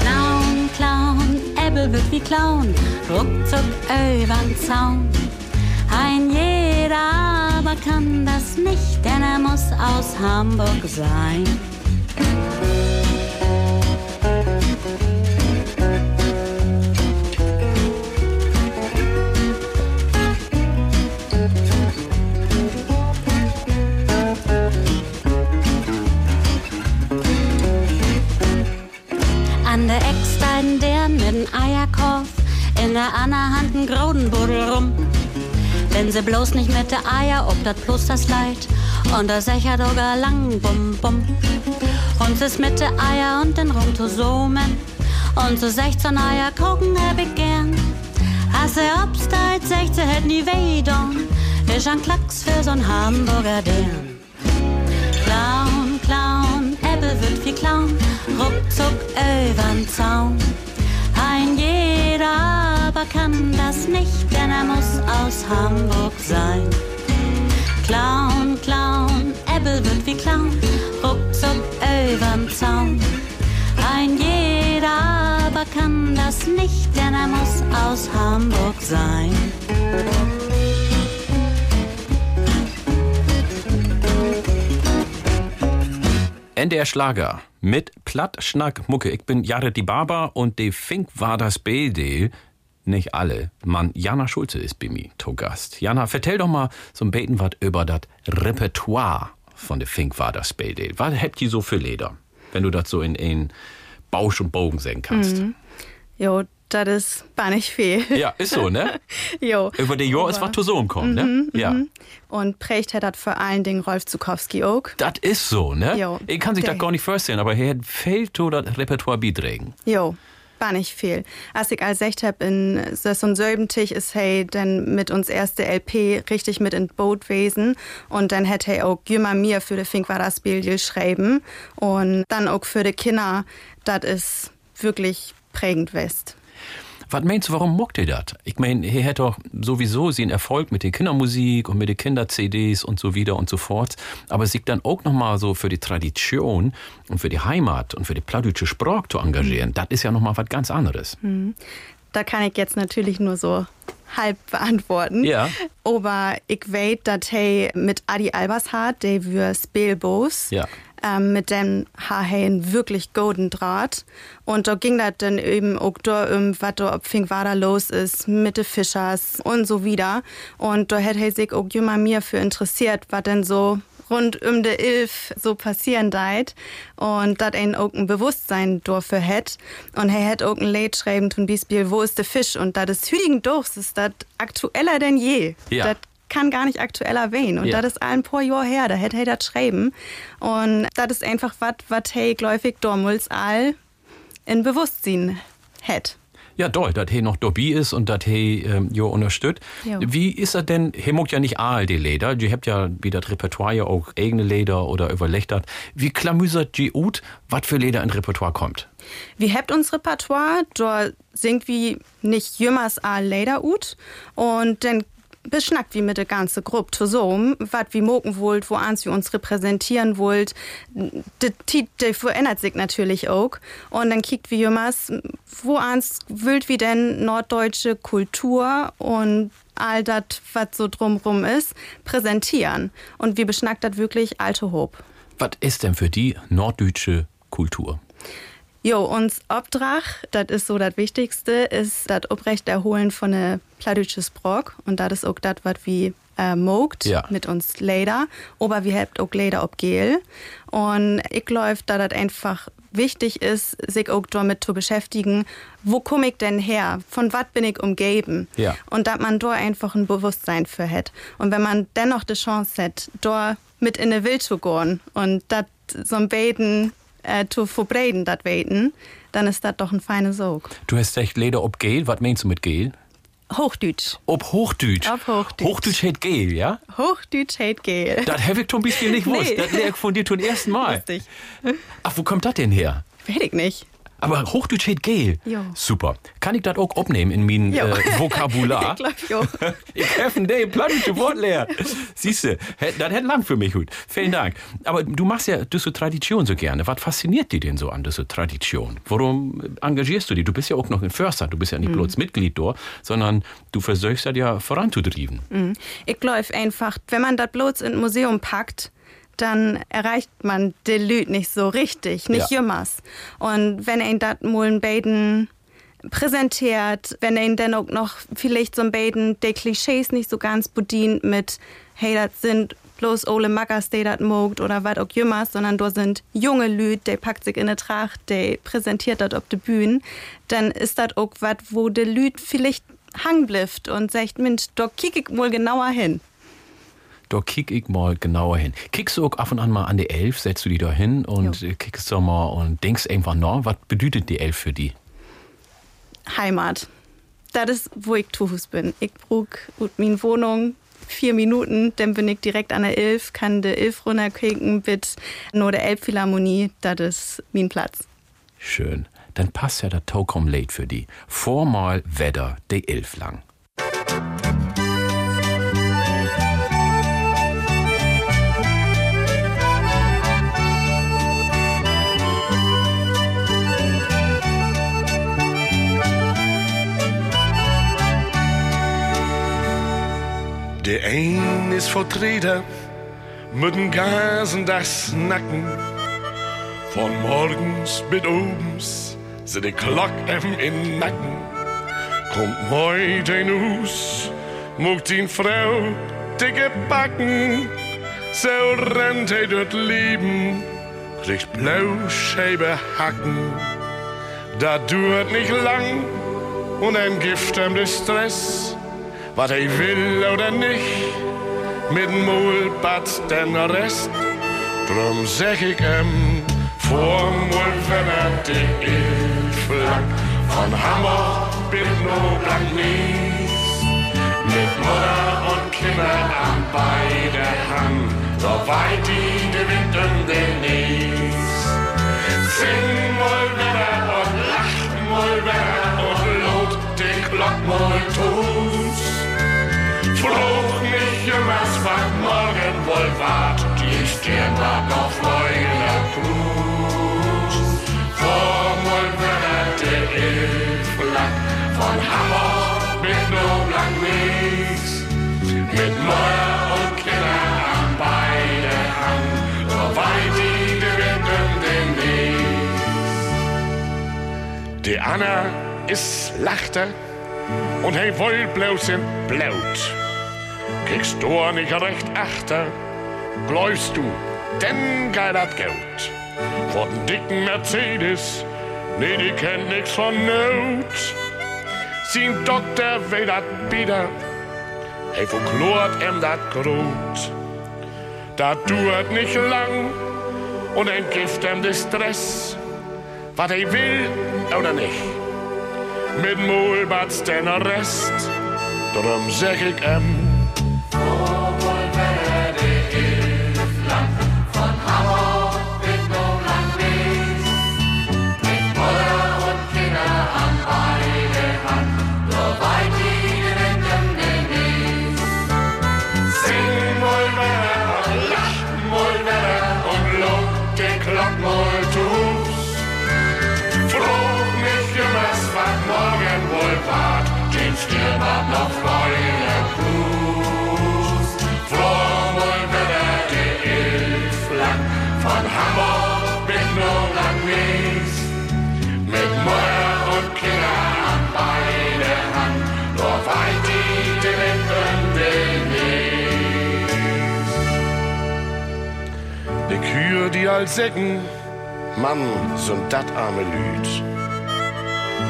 Clown, Clown, Äppel wird wie Clown, ruckzuck übern Zaun. Ein jeder aber kann das nicht, denn er muss aus Hamburg sein. Der Hand ein Grodenbuddel rum. Wenn sie bloß nicht mit der Eier, ob dat bloß das Leid. Und der Secher doger lang, bum, bum. Und es mit der Eier und den Rumtosomen. Und so 16 Eier gucken hab ich gern. Hasse obsteit 16 hätt nie weh Ist ein Klacks für so'n Hamburger Dern. Clown, Clown, Ebbe wird wie Clown. Ruckzuck übern Zaun. Ein jeder aber kann das nicht, denn er muss aus Hamburg sein. Clown Esel wird wie Clown, ruckzuck überm Zaun. Ein jeder aber kann das nicht, denn er muss aus Hamburg sein. NDR Schlager mit Plattschnack Mucke. Ich bin Jared die Barber und de Fink war das Beldeel. Nicht alle. Mann, Jana Schulze ist bei mir to Gast. Jana, vertell doch mal so ein Beten was über das Repertoire von de Fink war das Beldeel. Was hätt die so für Leder? Wenn du das so in einen Bausch und Bogen sehen kannst. Mhm. Jo, das ist gar nicht viel. Ja, ist so, ne? jo. Über die Jahr ist was zu so kommen, ne? Mhm, Ja. mhm. Und prägt hat das vor allen Dingen Rolf Zukowski auch. Das ist so, ne? Jo. Ich kann sich das gar nicht vorstellen, aber er fehlt to das Repertoire beiträgen. Jo, war nicht viel. Als ich als echt hab in so einem selben Tisch ist hey dann mit uns erste LP richtig mit in Boot wesen und dann hätte hey auch Jümmer mir für de Fink war das Bild geschrieben und dann auch für de Kinder, das ist wirklich prägend west. Was meinst du, warum mockt ihr das? Ich meine, er hat doch sowieso sie einen Erfolg mit der Kindermusik und mit den Kinder-CDs und so wieder und so fort. Aber sich dann auch nochmal so für die Tradition und für die Heimat und für die plattdeutsche Sprache zu engagieren, das ist ja nochmal was ganz anderes. Mhm. Da kann ich jetzt natürlich nur so halb beantworten. Ja. Aber ich weiß, dass hey mit Adi Albershart, der wir Spielbos, Ja. Ähm, mit dem ha hey einen wirklich golden Draht. Und da ging das dann eben auch da um, was da ob Fink da los ist, mit den Fischers und so wieder. Und da hätte sich auch jemand mir für interessiert, was denn so rund um de Ilf so passieren deit und dat ein auch ein Bewusstsein dafür hätt und er hätt auch ein Lied schreiben zum Beispiel wo ist der Fisch und da des hütigen Durchs ist das aktueller denn je Ja. das kann gar nicht aktueller wehen und Ja. das ist ein paar Jahr her da hätt er das schreiben und das ist einfach wat wat hey gläufig dormuls all in Bewusstsein hätt Ja, doll, dass he noch dabei ist und dass he ähm, jo unterstützt. Jo. Wie ist er denn, he muckt ja nicht all die Leder, die habt ja wie das Repertoire ja auch eigene Leder oder überlechtert. Wie klamüsert die ut, was für Leder in Repertoire kommt? Wir habt uns Repertoire, da singt wie nicht jümmers a Leder ut und dann beschnackt wie mit der ganze Gruppe zusammen, wat wie mogen wollt, wo ans wir uns repräsentieren wollt. Titel verändert sich natürlich auch und dann kickt wie jümmers, wo ans wollt wie denn norddeutsche Kultur und all das, was so drumrum ist, präsentieren. Und wir beschnackt das wirklich alte Hob. Was ist denn für die norddeutsche Kultur? Jo, uns Obdrach, das ist so das Wichtigste, ist das Obrechterholen von ne plattdeutsches Brock. Und das ist auch das, was wie äh, mogt Ja. mit uns Leder. Aber wir habt auch Leder ob Gel. Und ich läuft, da das einfach wichtig ist, sich auch damit zu beschäftigen, wo komme ich denn her? Von was bin ich umgeben? Ja. Und dass man da einfach ein Bewusstsein für hat. Und wenn man dennoch die Chance hat, da mit in die Welt zu gehen und das so ein Beten äh, zu verbreiten, das Weten, dann ist das doch ein feiner Sog. Du hast echt Leder ob Gel, was meinst du mit Gel? Hochdeutsch. Ob Hochdeutsch. Ob Hochdeutsch. Hochdeutsch hat Gel, ja? Hochdeutsch hate Gel. Das habe ich zum Beispiel nicht gewusst. Nee. Das lerne ich von dir zum ersten Mal. Lustig. Ach, wo kommt das denn her? Weiß ich nicht. Aber Hochdeutsch Gel. Jo. Super. Kann ich das auch abnehmen in mein Jo. äh, Vokabular? ich glaub, jo. Ich helfe dir, plattdeutsche Wortlehr. Siehste, das hätte lang für mich gut. Vielen Dank. Aber du machst ja diese Tradition so gerne. Was fasziniert dich denn so an dieser Tradition? Warum engagierst du dich? Du bist ja auch noch ein Förster. Du bist ja nicht Mhm. bloß Mitglied dort, sondern du versuchst das ja voranzutreiben. Mhm. Ich glaube einfach, wenn man das bloß ins Museum packt, dann erreicht man die Lüd nicht so richtig, nicht Ja. jümmers. Und wenn ein das mal ein Baden präsentiert, wenn ein dann auch noch vielleicht so ein Baden die Klischees nicht so ganz bedient mit, hey, das sind bloß Ole Mackers, die das mogt oder was auch jümmers, sondern da sind junge Lüd, die packt sich in eine Tracht, die präsentiert das auf der Bühne, dann ist das auch was, wo der Lüd vielleicht hang blifft und sagt, Mensch, da kick ich mal genauer hin. Da kick ich mal genauer hin. Kickst du auch ab und an mal an die Elf, setzt du die da hin und äh, kickst du mal und denkst einfach nach, was bedeutet die Elf für die? Heimat. Das ist, wo ich zu Fuß bin. Ich brauche meine Wohnung vier Minuten, dann bin ich direkt an der Ilf, kann der Ilf runterkicken mit nur der Elbphilharmonie. Das ist mein Platz. Schön. Dann passt ja der Taukom late für die. Vormal Wetter de Elf lang. Een is vertreten met een das Nacken. Von morgens bis zit de klok hem in Nacken. Kommt heute in Hus, mocht die Frau dicke Backen. So rennt hij door het Leben, kriegt blauwscheibe Hacken. Dat duurt nicht lang und ein Gift hem de Stress. Was hij will oder nicht, mit dem Mohlbad den Rest. Drum zeg ik hem, voor wenn er die Ilflack von Hamburg bis Noblank Nies. Mit Mutter und Kinder an beide Hand, so weit die de Wind und den Nies. Sing wieder und lach wieder und lot den Glock tut. Fluch nicht was was morgen wohl wart, die Stirn war noch Freude Cruz. Vor mal wieder der Ilflack von Hamburg mit Noblank Wies. Mit Mutter und Kinder an beide Hand, so weit die um den Wies. Die Anna ist lachte und hey wollt bloß in Blut. Kriegst du nicht recht achter, glaubst du, denn geil dat Geld. Vor den dicken Mercedes, nee, die kennt nix von Not. Sein Doktor will dat wieder, hey, verklort em dat Grut. Dat duert nicht lang und entgift em de Stress, wat hij will oder nicht. Mit Mohlbats den Rest, drum zeg ik em, Kühe, die all säcken, Mann, sind dat arme Lüd.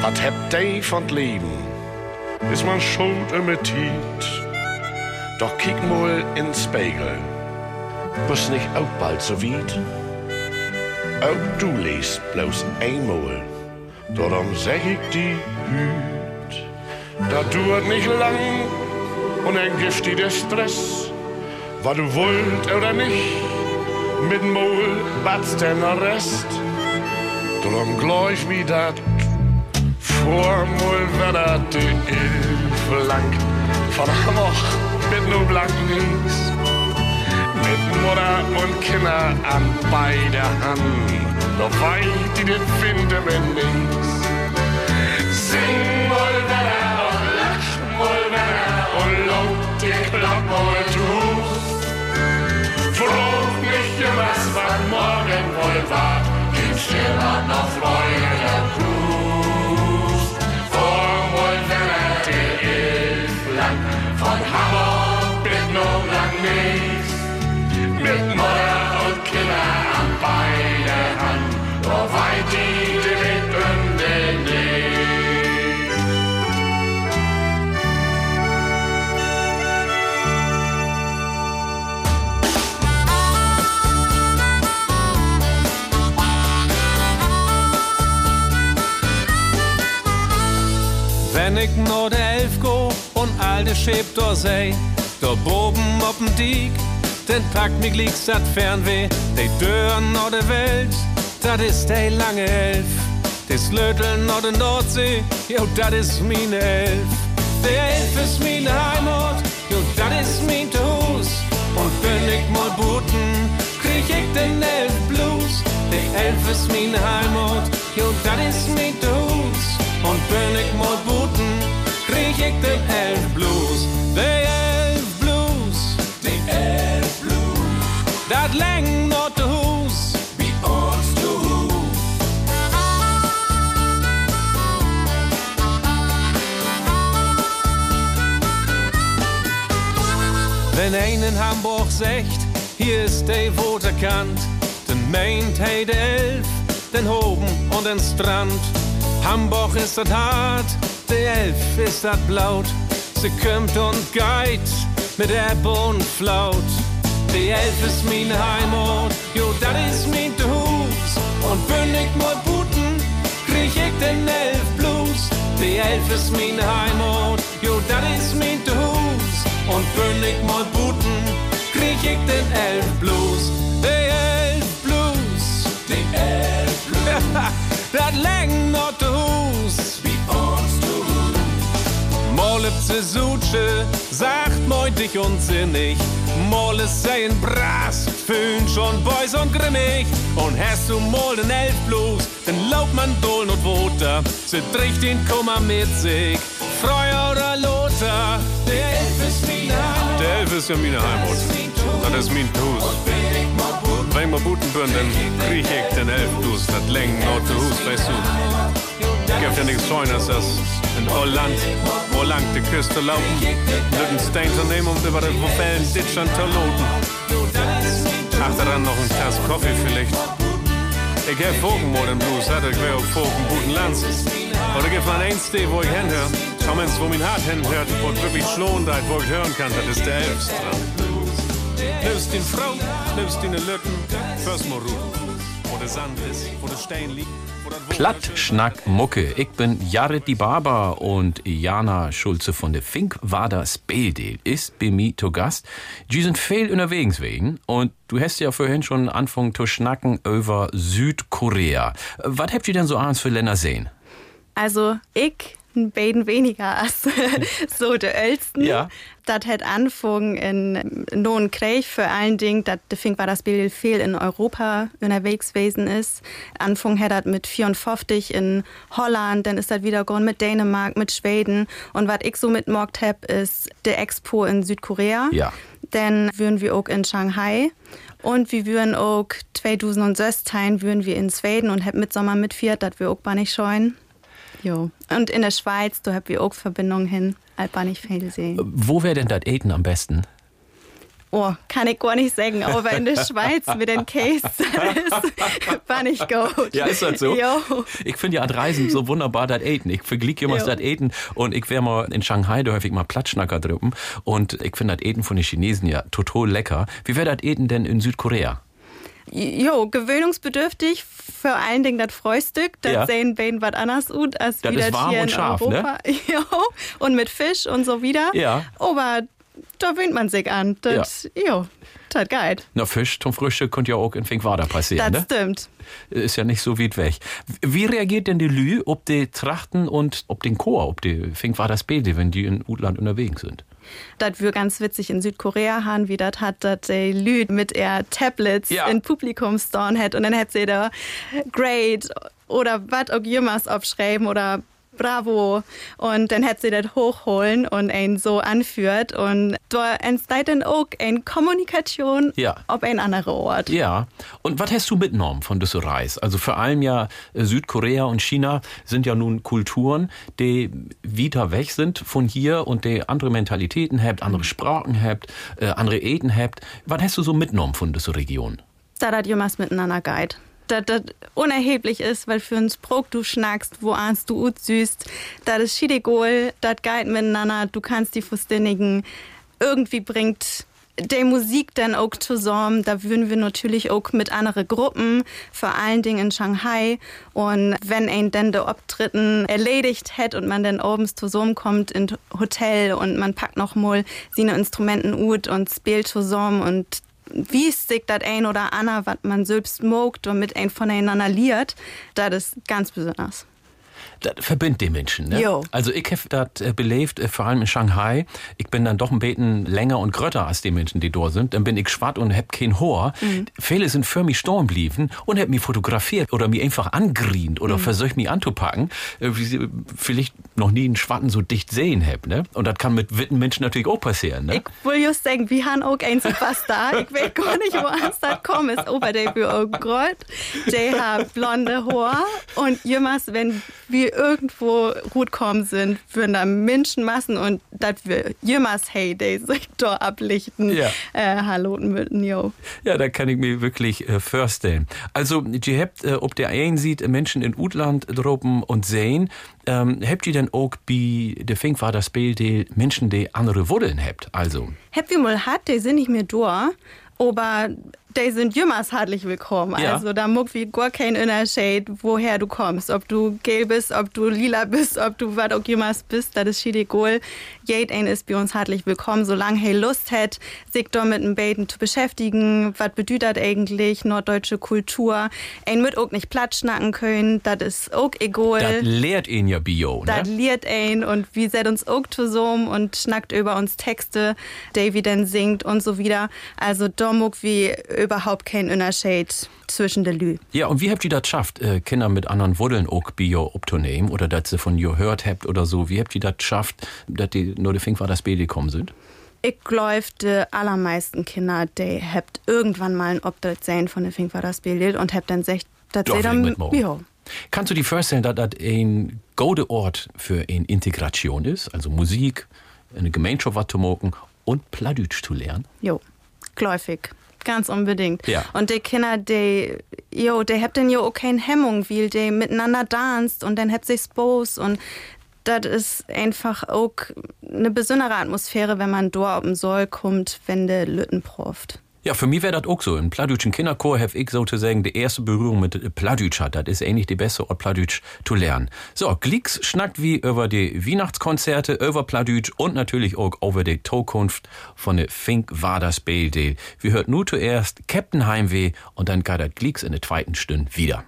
Was hebt dey von Leben? Ist man schuld immer tiet? Doch kick mal ins Spiegel. Bist nicht auch bald so weit? Auch du liest bloß einmal. Darum sag ich die Hüt. Da dauert nicht lang und ein giftiger Stress. Was du wollt oder nicht, mit Mol batzt den Rest. Drum gleich wie dat vor Mol wieder die Ilfe lang. Von Hamburg mit nur blanken Links. Mit Mutter und Kinder an beide Hand. Noch weit die den finden wir nix. Sing mal wieder und lach mal wieder und lob die Glock was was morgen wohl war, gibt's mal noch. Vor wohl wieder die Ilfland von Hamburg bis Nordland. Mit Mutter Wenn ich nur der Elf go und alte Schäb da sei, da boben op'n Diek, denn packt mich liegt's dat Fernweh, de Dörren no der Welt, dat ist de lange Elf. Des Löteln no der Nordsee, jo, dat ist mine Elf. Der Elf ist mine Heimat, jo, dat ist mein Hus. Und wenn ich mal buten, krieg ich den Elf Blues. Der Elf ist mine Heimat, jo, dat ist mein Hus. Und wenn ich mal buten, ich den Elf Blues. Der Elf Blues, dat läng not de hus, wie uns du Wenn ein in Hamburg sagt, hier ist der Waterkant, dann meint hey de Elf, den Hoben und den Strand. Hamburg ist das hart, der Elf ist das blaut. Sie kommt und geht mit Ebb und Flaut. Die Elf ist meine Heimat, jo, das ist mein Hus. Und bin ich mal Buten, krieg ich den Elf Blues. Die Elf ist meine Heimat, jo, das ist mein Hus. Und bin ich mal Buten, krieg ich den Elf Blues. Die Elf Blues, die Elf Blues. dat läng not de hus, Molle Suche, sagt meutig und sinnig. Molle seien brast, fühlen schon boys und grimmig. Und hast du mal den Elf Blues, dann laubt man Dohlen und Woter. Sie trägt den Kummer mit sich, Freuer oder Lothar. Der Elf ist Heimat. Der Elf ist ja meine Heimat. Das ist mein Hus. Wenn wir Buten bin, dann krieg ich den Elf Blues, das läng not de Hus, weißt du. Gibt ja nichts Scheunes, das in Holland, wo lang die Küste laufen, dem Stein zu nehmen, um über den Wellen Ditschern zu loten. Ach, daran noch ein Tass Kaffee vielleicht. Ich hab Vogenmord im Blues, hat ich auch Vogen guten Lanz. Oder gibt man eins, wo ich hinhöre. Schau mal, wo mein Hart hinhört, wo es wirklich schlohnt, wo ich hören kann, das ist der Elfstrand. Nimmst den Frau, nimmst den Lücken, fürs mal Ruhe. Wo der Sand ist, wo der Stein liegt. wo das Wohl- Plattschnack Mucke. Ich bin Jared die Barber und Jana Schulze von der Finkwader Speldeel ist bei mir zu Gast. Die sind viel unterwegs wegen und du hast ja vorhin schon angefangen zu schnacken über Südkorea. Was habt ihr denn so abends für Länder sehen? Also ich ein Baden weniger als so der Ölsten. Ja. Das hat angefangen in Noen Krieg vor allen Dingen, dass Fink war das Bild viel in Europa unterwegs gewesen ist. Anfang hat das mit 54 in Holland, dann ist das wieder gegangen mit Dänemark, mit Schweden. Und was ich so mitmorgt hab, ist der Expo in Südkorea. Ja. Dann würden wir auch in Shanghai. Und wir würden auch 2016 würden wir in Schweden und hab mit Sommer mitviert, das wir auch gar nicht scheuen. Jo. Und in der Schweiz, da habt wir auch Verbindungen hin, Alba nicht viel sehen. Wo wäre denn das Eten am besten? Oh, kann ich gar nicht sagen, aber in der Schweiz mit den Case, ist, war nicht gut. Ja, ist das so? Jo. Ich finde ja an Reisen so wunderbar das Eten. Ich vergleiche immer das Eten und ich wäre mal in Shanghai, da häufig mal Platschnacker drüben und ich finde das Eten von den Chinesen ja total lecker. Wie wäre das Eten denn in Südkorea? Jo, gewöhnungsbedürftig, vor allen Dingen das Frühstück, das Ja. sehen beiden was anders aus als Das wie ist das warm hier und in scharf, ne? Europa. Jo, und mit Fisch und so wieder. Ja. Aber da gewöhnt man sich an. Das, Jo, das geil. Na, Fisch zum Frühstück könnte ja auch in Finkwader passieren, Das ne? stimmt. Ist ja nicht so weit weg. Wie reagiert denn die Lü ob die Trachten und ob den Chor, ob die Finkwader Spede, wenn die in Utland unterwegs sind? Das wir ganz witzig in Südkorea haben, wie das hat, dass die Lüd mit ihr Tablets Ja. in Publikumstorn hat und dann hat sie da Great oder was auch jemals abschreiben oder Bravo und dann hat sie das hochholen und einen so anführt und da entsteht dann auch eine Kommunikation Ja. auf ein anderer Ort. Ja. Und was hast du mitgenommen von dieser Reise? Also vor allem ja äh, Südkorea und China sind ja nun Kulturen, die wieder weg sind von hier und die andere Mentalitäten habt, andere Sprachen habt, äh, andere Eten habt. Was hast du so mitgenommen von dieser Region? da das jemals miteinander geht. Dass das unerheblich ist, weil für ein Sprog du schnackst, wo ahnst du ut süßt, das ist schiedegol, das geht miteinander, du kannst die Verständigen. Irgendwie bringt die Musik dann auch zusammen. Da würden wir natürlich auch mit anderen Gruppen, vor allen Dingen in Shanghai. Und wenn ein dann der Auftritten erledigt hat und man dann abends zusammenkommt in Hotel und man packt noch mal seine Instrumenten ut und spielt zusammen und wie sich das ein oder andere, was man selbst mogt und mit ein voneinander liert, das ist ganz besonders. Das verbindet die Menschen. Ne? Jo. Also ich habe das äh, belebt, äh, vor allem in Shanghai. Ich bin dann doch ein bisschen länger und grötter als die Menschen, die dort sind. Dann bin ich schwatt und hab kein Haar. Viele sind für mich stehen geblieben und hab mich fotografiert oder mich einfach angrient oder versucht mich anzupacken, äh, wie sie vielleicht noch nie einen Schwatten so dicht sehen hab. Ne? Und das kann mit witten Menschen natürlich auch passieren. Ne? Ich will just sagen, wir haben auch einen Superstar. Ich weiß gar nicht, wo es das kommt. Ist auch grot. Der hat blonde Haar. Und jemals, wenn wir irgendwo gut kommen sind, würden da Menschenmassen und das wir jemals, hey, die sich da ablichten. Ja. Äh, hallo, jo. Ja, da kann ich mir wirklich äh, vorstellen. Also, ihr habt, äh, ob der einen sieht, Menschen in Utland droppen und sehen, ähm, habt ihr denn auch bei der Fink war das Bild, die Menschen, die andere Wurzeln habt? Also, Habt ihr mal hat, die sind nicht mehr da, aber die sind jemals herzlich willkommen. Ja. Also da muck wie gar kein Unterschied, woher du kommst. Ob du gelb bist, ob du lila bist, ob du was auch jemals bist, das ist schied egal. Jed ein ist bei uns herzlich willkommen, solange er Lust hat, sich da mit dem Baden zu beschäftigen. Was bedeutet eigentlich norddeutsche Kultur? Ein mit auch nicht platt schnacken können, das ist auch egal. das lehrt ihn ja Bio, Das ne? liert ein und wie seid uns auch zusammen und schnackt über uns Texte, Davy dann singt und so wieder. Also da muck wie überhaupt kein Unterschied zwischen der Lü. Ja, und wie habt ihr das geschafft, äh, Kinder mit anderen Wurzeln auch Bio abzunehmen oder dass sie von ihr gehört habt oder so? Wie habt ihr das geschafft, dass die nur der Fink war das Baby gekommen sind? Ich glaube, die allermeisten Kinder, die habt irgendwann mal ein Obdach sehen von der Fink war das Bild und habt dann gesagt, das seht ihr mitmachen. ja. Kannst du dir vorstellen, dass das ein guter Ort für eine Integration ist? Also Musik, eine Gemeinschaft was zu machen und Pladütsch zu lernen? Jo, gläufig. Ganz unbedingt. Ja. Und die Kinder, die, jo, die habt dann jo auch keine Hemmung, weil die miteinander tanzt und dann habt sich Bos und das ist einfach auch eine besondere Atmosphäre, wenn man dort auf den Soll kommt, wenn der Lütten proft. Ja, für mich wäre das auch so. Im Pladütschen Kinderchor habe ich sozusagen die erste Berührung mit Pladütsch hat. Das ist eigentlich die beste Ort, Pladütsch zu lernen. So, Glicks schnackt wie über die Weihnachtskonzerte, über Pladütsch und natürlich auch über die Zukunft von der Fink war das BLD. Wir hört nur zuerst Captain Heimweh und dann geht das Glicks in der zweiten Stunde wieder.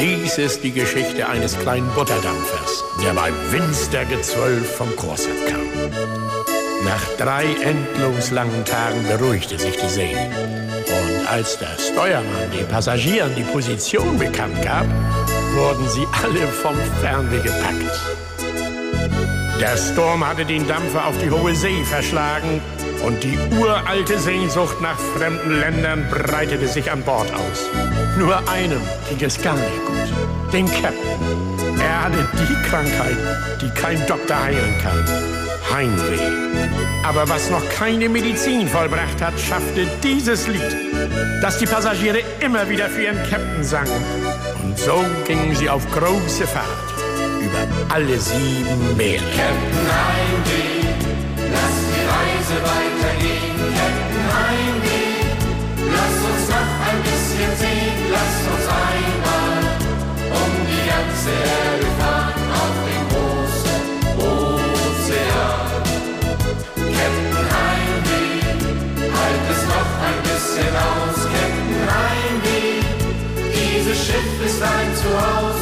Dies ist die Geschichte eines kleinen Butterdampfers, der beim Winstergezwölf vom Korsett kam. Nach drei endlos langen Tagen beruhigte sich die See. Und als der Steuermann den Passagieren die Position bekannt gab, wurden sie alle vom Fernweh gepackt. Der Sturm hatte den Dampfer auf die hohe See verschlagen und die uralte Sehnsucht nach fremden Ländern breitete sich an Bord aus. Nur einem ging es gar nicht gut, den Captain. Er hatte die Krankheit, die kein Doktor heilen kann. Heimweh. Aber was noch keine Medizin vollbracht hat, schaffte dieses Lied, das die Passagiere immer wieder für ihren Captain sangen. Und so gingen sie auf große Fahrt über alle sieben Meere. Captain Heimweh, lass die Reise weitergehen. Bisschen sehen. Lass uns einmal um die ganze Erde fahren auf den großen Ozean. Captain Heimweh, halt es noch ein bisschen aus. Captain Heimweh, dieses Schiff ist ein Zuhause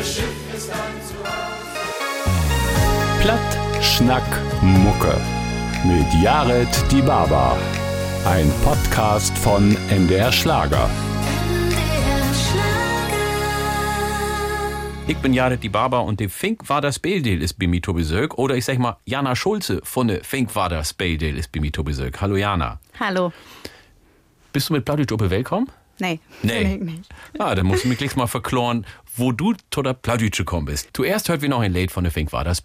Dieses Schiff ist dein Zuhause. Platt, Schnack, Mucke. Mit Jared Die Baba. Ein Podcast von MDR Schlager. Ich bin Jared Die Baba und dem Fink war das Beldel ist Bimito Besök. Oder ich sag mal, Jana Schulze von der Fink war das Beldel ist Bimito Besök. Hallo Jana. Hallo. Bist du mit Plattdeutsch willkommen? Nee. Nee. nee. Ah, dann musst du mich gleich mal verkloren, wo du zu der Plattdeutsch gekommen bist. Zuerst hört wir noch ein Lied von der Fink war das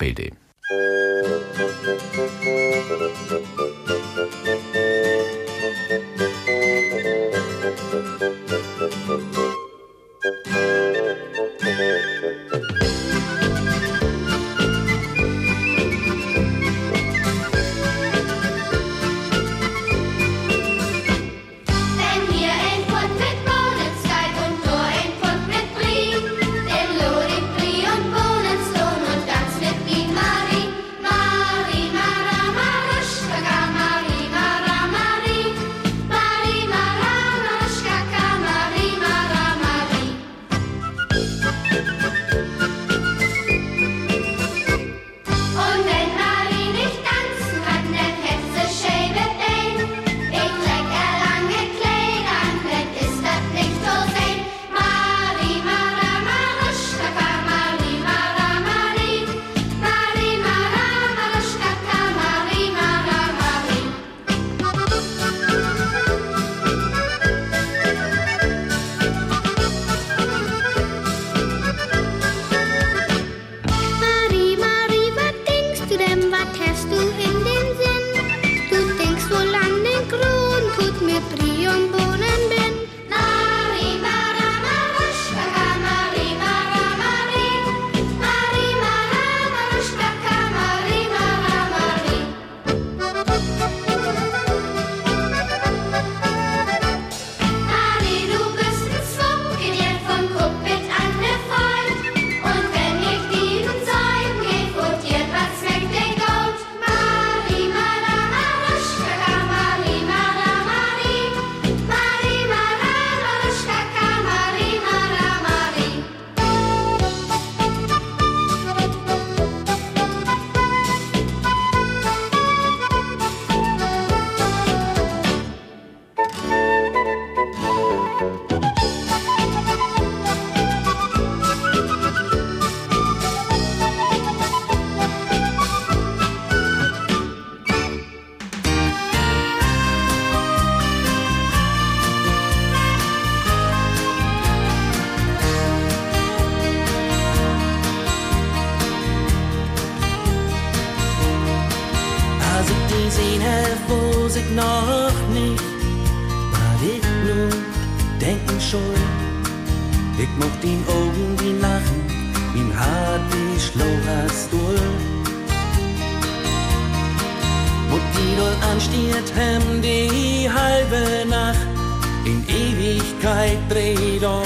Ewigkeit dreht doch.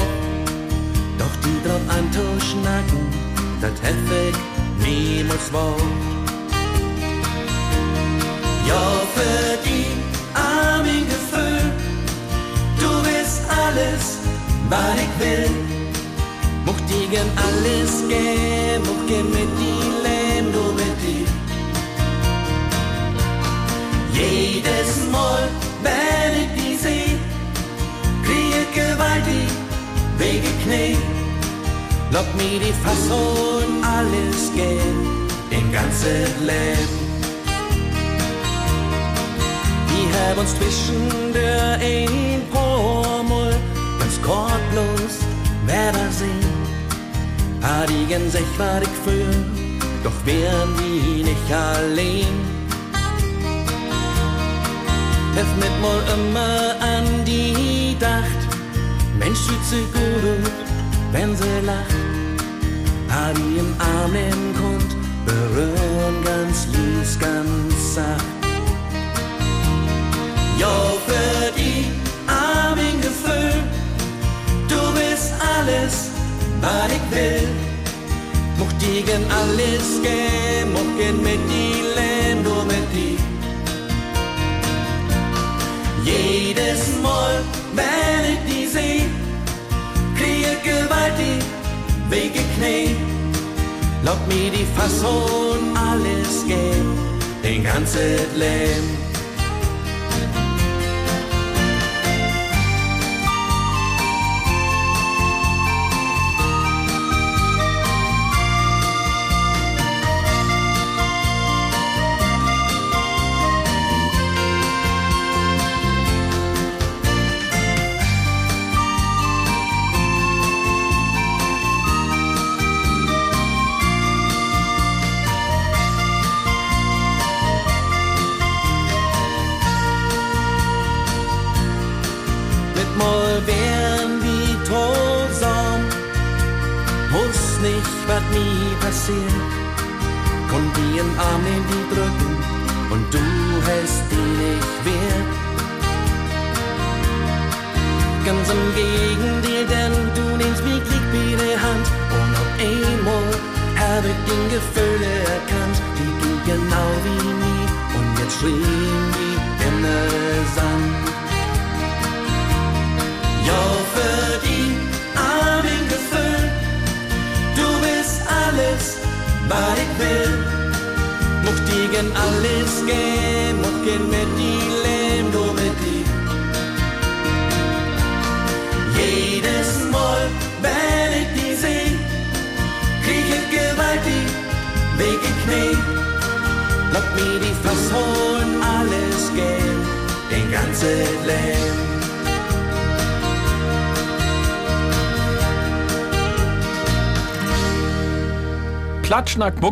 Doch die drauf anzuschnacken, das hätt ich niemals Wort. Ja, für die armen Gefühl, du bist alles, was ich will. Mocht gern alles geben, mocht gern mit die leben, du mit die. Jedes Mal, ich gewaltig wege Knie. Lock mir die Fassung, alles geben, im ganzen Leben. Wir haben uns zwischen der ein Mal ganz kortlos werden sehen. Hadigen sich war ich für, doch wären die nicht allein. Hef mit mal immer an die dacht, Mensch tut sie gut, wenn sie lacht. Hadi im Arm nehmen konnt, berühren ganz lies, ganz sacht. Ja, für die armen Gefühl, du bist alles, was ich will. Mocht die gern alles gehen, mocht gern mit die leben, du mit die. Jedes Mal, wenn ich die seh, ich gewaltig wege Knie. Laut mir die Fasson alles gehen, den ganzen Leben.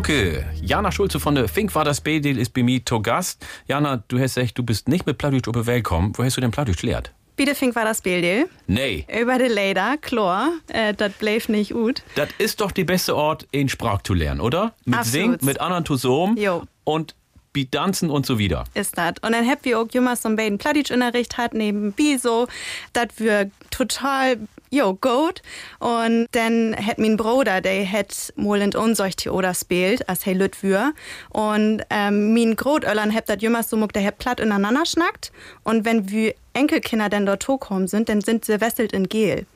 Mucke. Jana Schulze von der Fink war das B-Deal ist bei mir zu Gast. Jana, du hast gesagt, du bist nicht mit Plattdeutsch über Welt kommen. Wo hast du denn Plattdeutsch lehrt? Biedefink war das Bilde. Nee. Über de Leder, Chlor. Äh, das bleef nicht gut. Das ist doch der beste Ort, in Sprach zu lernen, oder? Mit Absolut. Singen, mit anderen Tusom Jo. und mit Tanzen und so wieder. Ist das. Und dann habt wir auch jemals so einen beiden Plattdeutsch-Unterricht hat neben Biso. Das wir total, jo, gut. Und dann hat mein Bruder, der hat mal in unsolch Theater spielt, als hey Lüt wür. Und ähm, mein Grotöllern hat das jemals so muck, der hat platt ineinander schnackt. Und wenn wir Enkelkinder dann dort hochkommen sind, dann sind sie wesselt in Gel.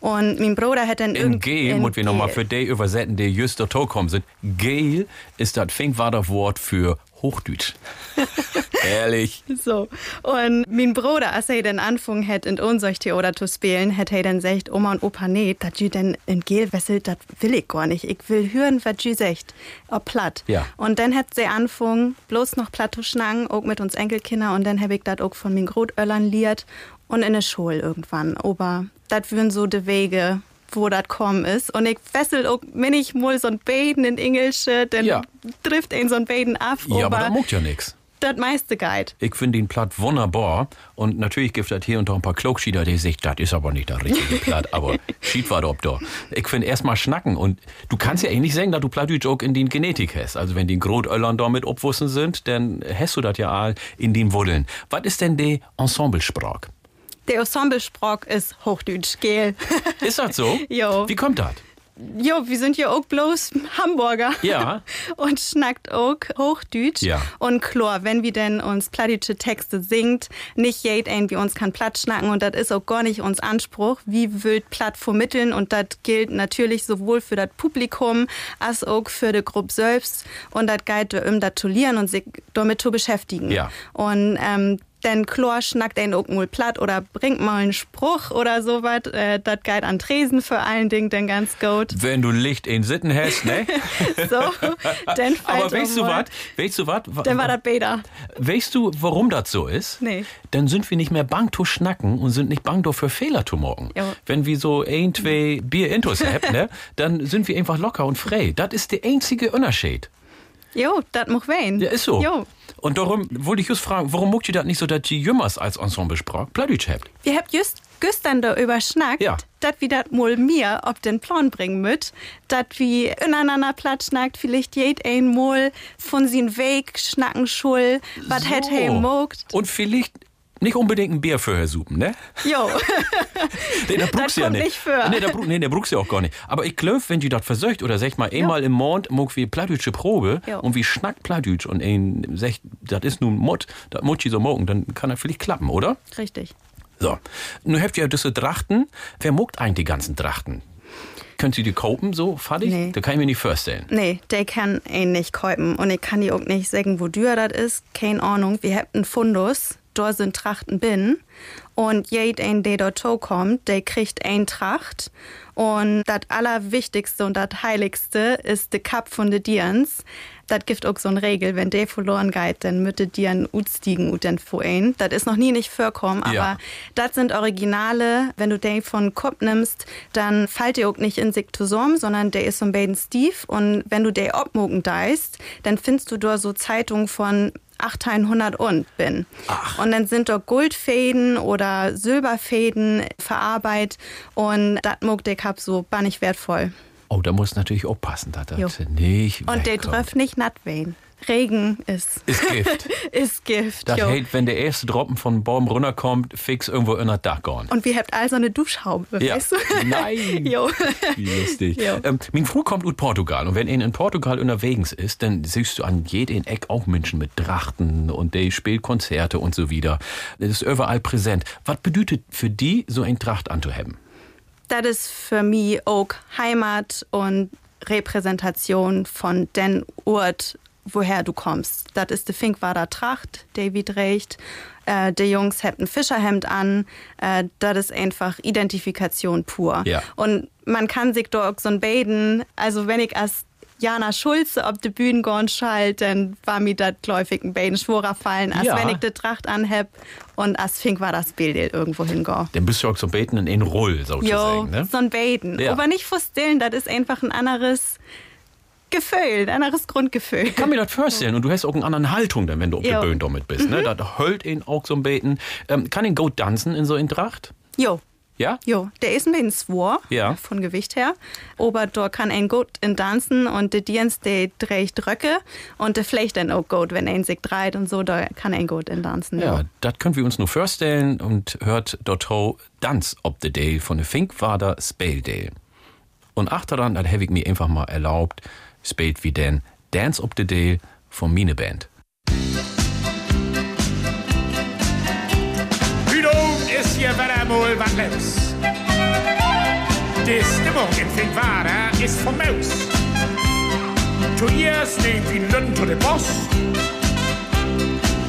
Und mein Bruder hat dann In Gel, muss wir nochmal für die übersetzen, die just da kommen sind. Gel ist das Finkwader Wort für Hochdeutsch. Ehrlich. So. Und mein Bruder, als er dann angefangen hat, in unsolch Theater zu spielen, hat er dann gesagt, Oma und Opa, nee, dat jü denn in Gel wesselt, das will ich gar nicht. Ich will hören, was jü sagt. Ob platt. Ja. Und dann hat sie angefangen, bloß noch platt zu schnacken, auch mit uns Enkelkinder. Und dann hab ich das auch von meinen Grotöllern liert und in der Schule irgendwann. Aber das würden so die Wege, wo das kommen ist. Und ich fessel auch, wenn ich mal so ein Baden in Engelsche, dann Ja. trifft ihn so ein Baden ab. Ja, aber da muckt ja nix. das meiste Guide. Ich finde den Platt wunderbar. Und natürlich gibt es hier und da ein paar Klogschieder, die sich, das ist aber nicht der richtige Platt, aber Schied war doch da. Ich finde erstmal schnacken. Und du kannst ja eigentlich nicht sagen, dass du Plattdeutsch auch in den Genetik hast. Also wenn die Grotöllern da mit obwussen sind, dann hast du das ja all in den Wuddeln. Was ist denn die Ensemblesprach? Der Ensemblesprach ist Hochdeutsch, gell? Ist das so? Jo. Wie kommt das? Jo, wir sind ja auch bloß Hamburger. Ja. Und schnackt auch Hochdeutsch. Ja. Und klar, wenn wir denn uns plattdeutsche Texte singt, nicht jed irgendwie uns kann platt schnacken und das ist auch gar nicht uns Anspruch. Wie wild platt vermitteln und das gilt natürlich sowohl für das Publikum als auch für die Gruppe selbst und das geht um das zu lernen und sich damit zu beschäftigen. Ja. Und ähm, denn Chlor schnackt einen auch mal platt oder bringt mal einen Spruch oder sowas. Äh, das geht an Tresen vor allen Dingen dann ganz gut. Wenn du Licht in Sitten hast, ne? So, dann fällt Aber weißt du was? Weißt du was? Dann war das Bäder. Weißt du, warum das so ist? Nee. Dann sind wir nicht mehr bang zu schnacken und sind nicht bang für Fehler zu morgen. Ja. Wenn wir so ein, zwei Bier intus haben, ne, dann sind wir einfach locker und frei. Das ist der einzige Unterschied. Jo, das muss wen. Ja, ist so. Jo. Und darum wollte ich just fragen, warum muckt ihr das nicht so, dass die Jümmers als Ensemble sprach? Plattdeutsch habt. Wir habt just gestern da überschnackt, Ja. dass wir das mal mir auf den Plan bringen müt, dass wir ineinander platt schnackt, vielleicht jed ein mal von sin Weg schnacken schul, was hätt hey mogt. Und vielleicht nicht unbedingt ein Bier für suchen, ne? Jo. Nee, der brauchst ja nicht. nicht für. Nee, der, nee, der brauchst ja auch gar nicht. Aber ich glaube, wenn du das versöcht oder sag mal einmal im Monat muck wie plattdeutsche Probe Ja. und wie schnackt plattdeutsch und ein sagt, das ist nun Mott, das muss ich so morgen, dann kann das vielleicht klappen, oder? Richtig. So. Nun habt ihr ja diese Trachten. Wer muckt eigentlich die ganzen Trachten? könnt ihr die kaufen so fertig? Nee. Da kann ich mir nicht vorstellen. Nee, der kann ihn nicht kaufen. Und ich kann dir auch nicht sagen, wo dür das ist. Keine Ahnung. Wir haben einen Fundus. Da sind Trachten bin. Und jeder, der dort kommt, der kriegt ein Tracht. Und das Allerwichtigste und das Heiligste ist der Kap von de Dierens. Das gibt auch so eine Regel, wenn der verloren geht, dann mütte Dieren utstiegen und den Foen. Das ist noch nie nicht vorkommen, aber Ja. das sind Originale. Wenn du den von Kopf nimmst, dann fällt der auch nicht in Siktosom, sondern der ist so ein bisschen stief. Und wenn du den obmogen deist, dann findest du da so Zeitungen von 1800 und bin. Und dann sind dort Goldfäden oder Silberfäden verarbeitet und das mag der Cup so bannig wertvoll. Oh, da muss natürlich aufpassen, dass Jo. das nicht Und der trifft nicht natt wehen. Regen ist, Ist Gift. ist Gift. Das jo. hält, wenn der erste Tropfen von Baum runterkommt, fix irgendwo in der Dach gone. Und wir habt also eine Duschhaube, Ja. weißt du? Nein. jo. Wie lustig. Jo. Ähm, mein Frau kommt aus Portugal und wenn ihn in Portugal unterwegs ist, dann siehst du an jedem Eck auch Menschen mit Trachten und die spielt Konzerte und so wieder. Das ist überall präsent. Was bedeutet für die, so ein Tracht anzuhaben? Das ist für mich auch Heimat und Repräsentation von den Ort, woher du kommst. Das ist die Finkwader Tracht, David trägt. Äh, die Jungs ein Fischerhemd an. Äh, das ist einfach Identifikation pur. Ja. Und man kann sich da auch so ein Baden, also wenn ich als Jana Schulze auf die Bühne gehen schall, dann war mir das gläufig ein Baden schworer fallen, als Ja. wenn ich die Tracht anhab und als Fink war das Bild irgendwo hingehe. Dann bist du auch so beten in einen Roll, Jo, sozusagen. Ne? so ein Baden. Ja. Aber nicht vorstellen, das ist einfach ein anderes Gefühl, ein anderes Grundgefühl. Ich kann mir das vorstellen. Und du hast auch eine andere Haltung, dann, wenn du auf der. Bühne damit bist. Ne? Das höllt ihn auch so ein Beten. Ähm, kann ihn gut tanzen in so in Tracht? Jo. Ja? Jo, der ist ein bisschen swor, Ja. von Gewicht her. Aber da kann ein gut in tanzen und der Dienst, der dreht Röcke und der vielleicht dann auch gut, wenn ein sich dreht und so, da kann ein gut in tanzen. Ja, das können wir uns nur vorstellen und hört dort ho Dance op the Dale von der Finkwader Spaldale. Und achteran, das habe ich mir einfach mal erlaubt, spielt wie denn Dance op the Dale von Mine Band. Ist hier wieder mal was los. Die Stimmung in ist vom Maus. Zuerst nehmt die Lund zu den Boss.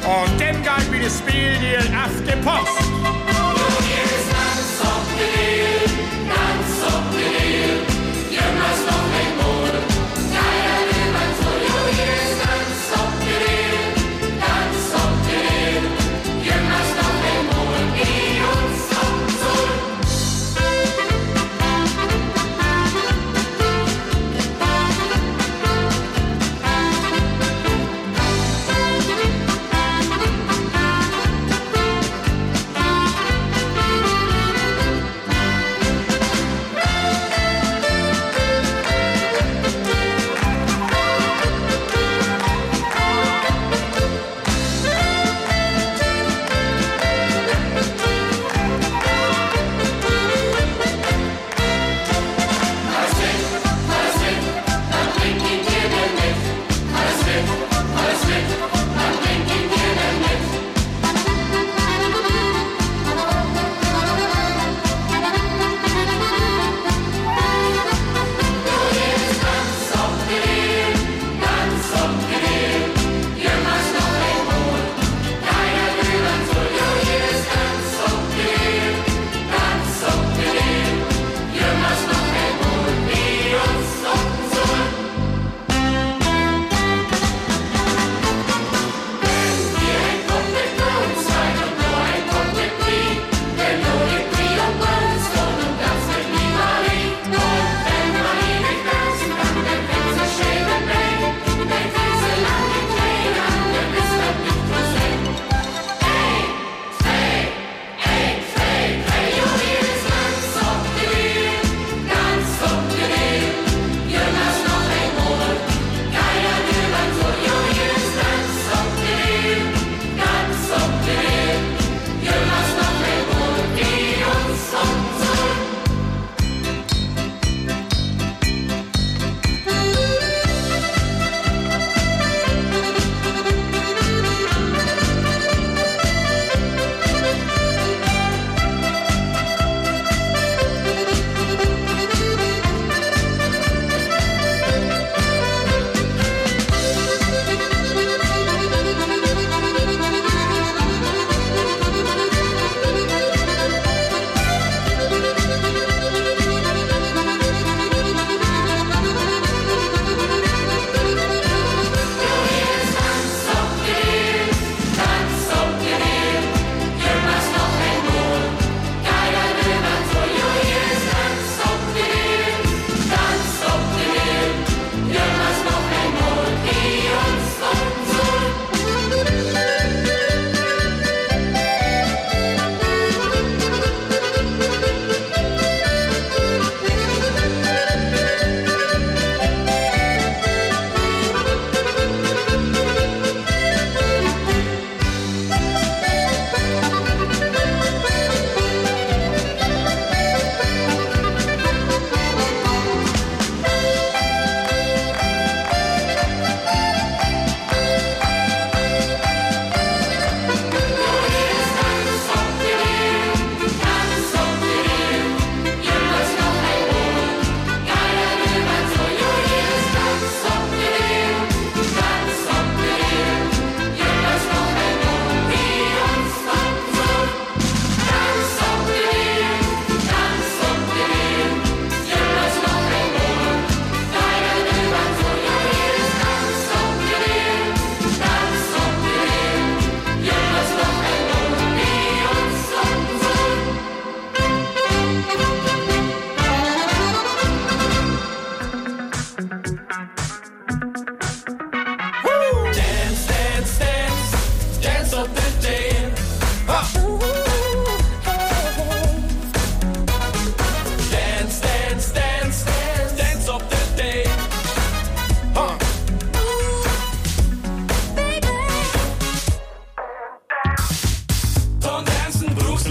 Und dann geht wie das Spiel auf die Post.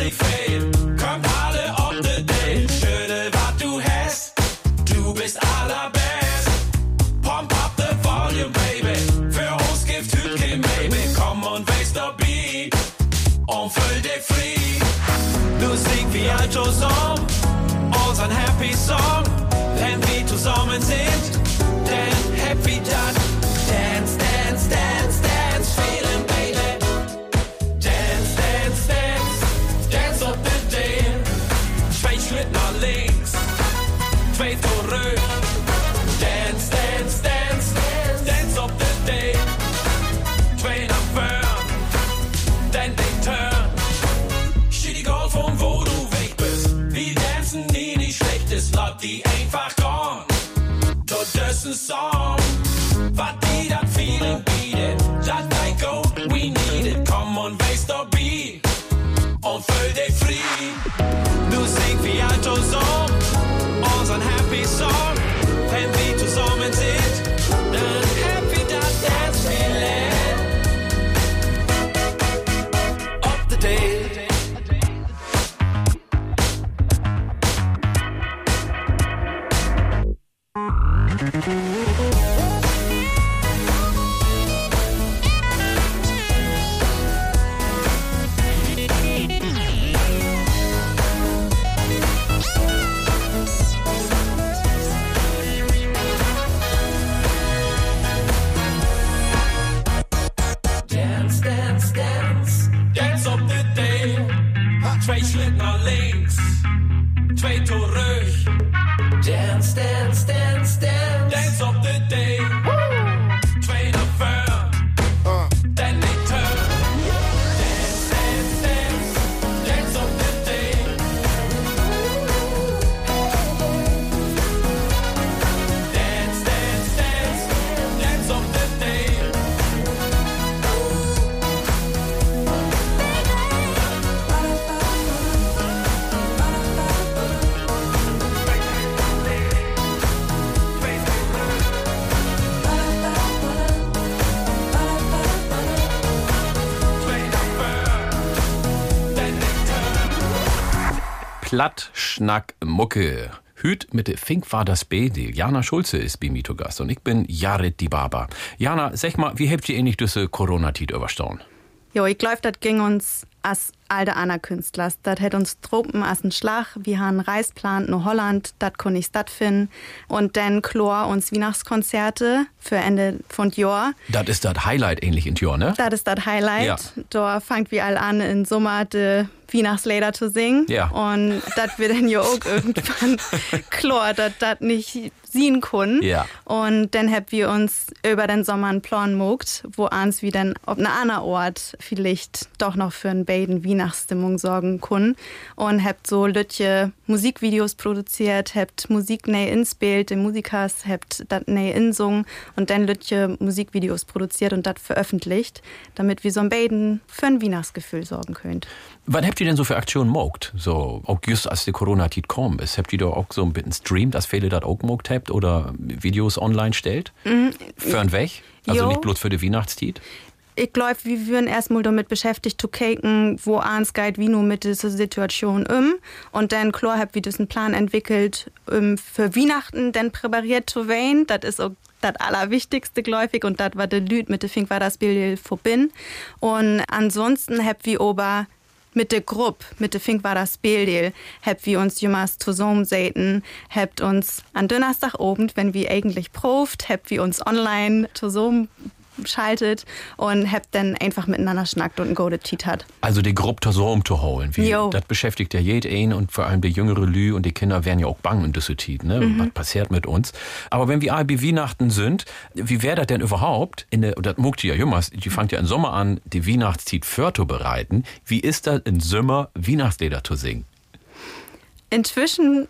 aldrig fejl Kommt alle auf the date. Schöne, was du hast Du bist allerbest. Pump up the volume, baby. Für uns gibt hüt Baby. Komm und waste the beat Und füll dich free. Du singst wie ein Joseph Mm-hmm. Platt, Schnack, Mucke. Hüt mit Fink war das Bedel. Jana Schulze ist bei mir Gast und ich bin Jared die Baba. Jana, sag mal, wie habt ihr ähnlich diese Corona-Tit überstanden? Jo, ich glaub, das ging uns als alte Anna Künstlers. Das hätt uns Truppen als ein Schlag. Wir haben Reisplan nach Holland, das konnte ich stattfinden. Und dann Chlor uns Weihnachtskonzerte für Ende von Jahr. Das ist das Highlight ähnlich in Tjör, ne? Das ist das Highlight. Ja. Da fangt wir all an, im Sommer die Weihnachtslieder zu singen. Ja. Und das wird dann ja auch irgendwann klar, dass das nicht sehen können. Ja. Und dann haben wir uns über den Sommer einen Plan gemacht, wo uns wir dann auf einer anderen Ort vielleicht doch noch für einen beiden Weihnachtsstimmung sorgen können. Und habt so Lütje Musikvideos produziert, habt Musik neu inspielt, die Musikers habt das neu insungen und dann Lütje Musikvideos produziert und das veröffentlicht, damit wir so ein beiden für ein Weihnachtsgefühl sorgen könnt. Was habt ihr denn so für Aktionen mogt? So, auch just als die Corona-Tit kommt ist, habt ihr da auch so ein bisschen streamt, als viele das auch mogt habt oder Videos online stellt? Mhm. Für einen Weg? Also Jo. nicht bloß für die Weihnachtstit? Ich glaube, wir würden erstmal damit beschäftigt zu kicken, wo ans geht, wie nur mit dieser Situation um. Und dann, klar, hab wir diesen Plan entwickelt, um für Weihnachten dann präpariert zu werden. Das ist auch das Allerwichtigste, gläufig. Und das war der Lüd mit der Fink war das Bild verbinden. Und ansonsten hab wir ober mit der Gruppe, mit der Fink war das Bild, hab wir uns jemals zusammensetzen, habt uns an Donnerstagabend, wenn wir eigentlich proft, habt wir uns online zusammen schaltet und habt dann einfach miteinander schnackt und ein Golden Cheat hat. Also die Gruppe zusammen zu holen. Wie, das beschäftigt ja jeden und vor allem die jüngere Lü und die Kinder werden ja auch bang in diese Tit, ne? Mhm. Was passiert mit uns? Aber wenn wir Weihnachten sind, wie wäre das denn überhaupt? In der, das muckt ja jümmers, die fangt ja im Sommer an, die Weihnachtszeit vorzubereiten. Wie ist das im Sommer Weihnachtslieder zu singen? Inzwischen,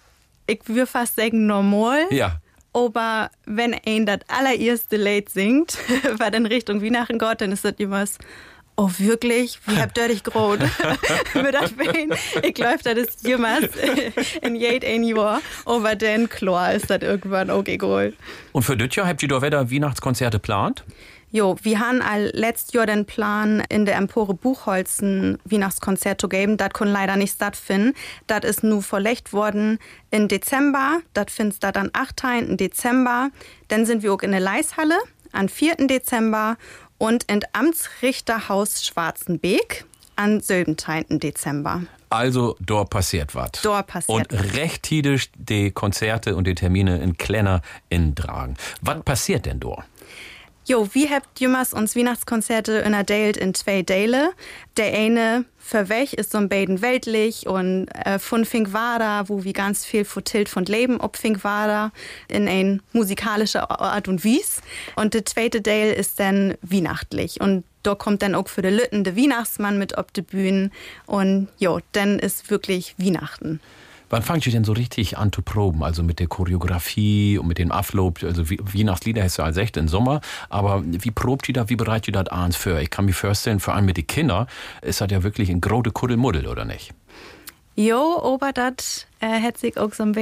ich würde fast sagen, normal. Ja. Aber wenn ein das allererste Lied singt, war dann Richtung Weihnachten Gott, dann ist das immer Oh, wirklich? Wie habt ihr dich gerot? Mit das Bein. Ich glaube, das jemals in jed ein Jahr. Aber dann, klar, ist das irgendwann okay geholt. Und für Jahr habt ihr doch wieder Weihnachtskonzerte geplant? Jo, wir haben all letztes Jahr den Plan, in der Empore Buchholz ein Weihnachtskonzert zu geben. Das kann leider nicht stattfinden. Das ist nur verlegt worden im Dezember. Das findet statt am 8. Dezember. Dann sind wir auch in der Leishalle am 4. Dezember und in Amtsrichterhaus Schwarzenbeek am 7. Dezember. Also, dort passiert was. Dort passiert Und recht tidisch die Konzerte und die Termine in Klenner in Dragen. Was passiert denn dort? Jo, wie habt jemals uns Weihnachtskonzerte unterteilt in zwei Teile? Der eine für welch ist so ein Baden weltlich und äh, von Finkvada, wo wie ganz viel vertillt von Leben ob Finkvada in ein musikalischer Art und Wies. Und der zweite Teil ist dann weihnachtlich und da kommt dann auch für den Lütten der Weihnachtsmann mit ob die Bühnen und jo, dann ist wirklich Weihnachten. Wann fangt ihr denn so richtig an zu proben? Also mit der Choreografie und mit dem Ablob? Also wie- Weihnachtslieder hast du als echt im Sommer. Aber wie probt ihr da? Wie bereitet ihr das abends für? Ich kann mir vorstellen, vor allem mit den Kindern ist das ja wirklich ein große Kuddelmuddel, oder nicht? Jo, aber das äh, hat sich auch so ein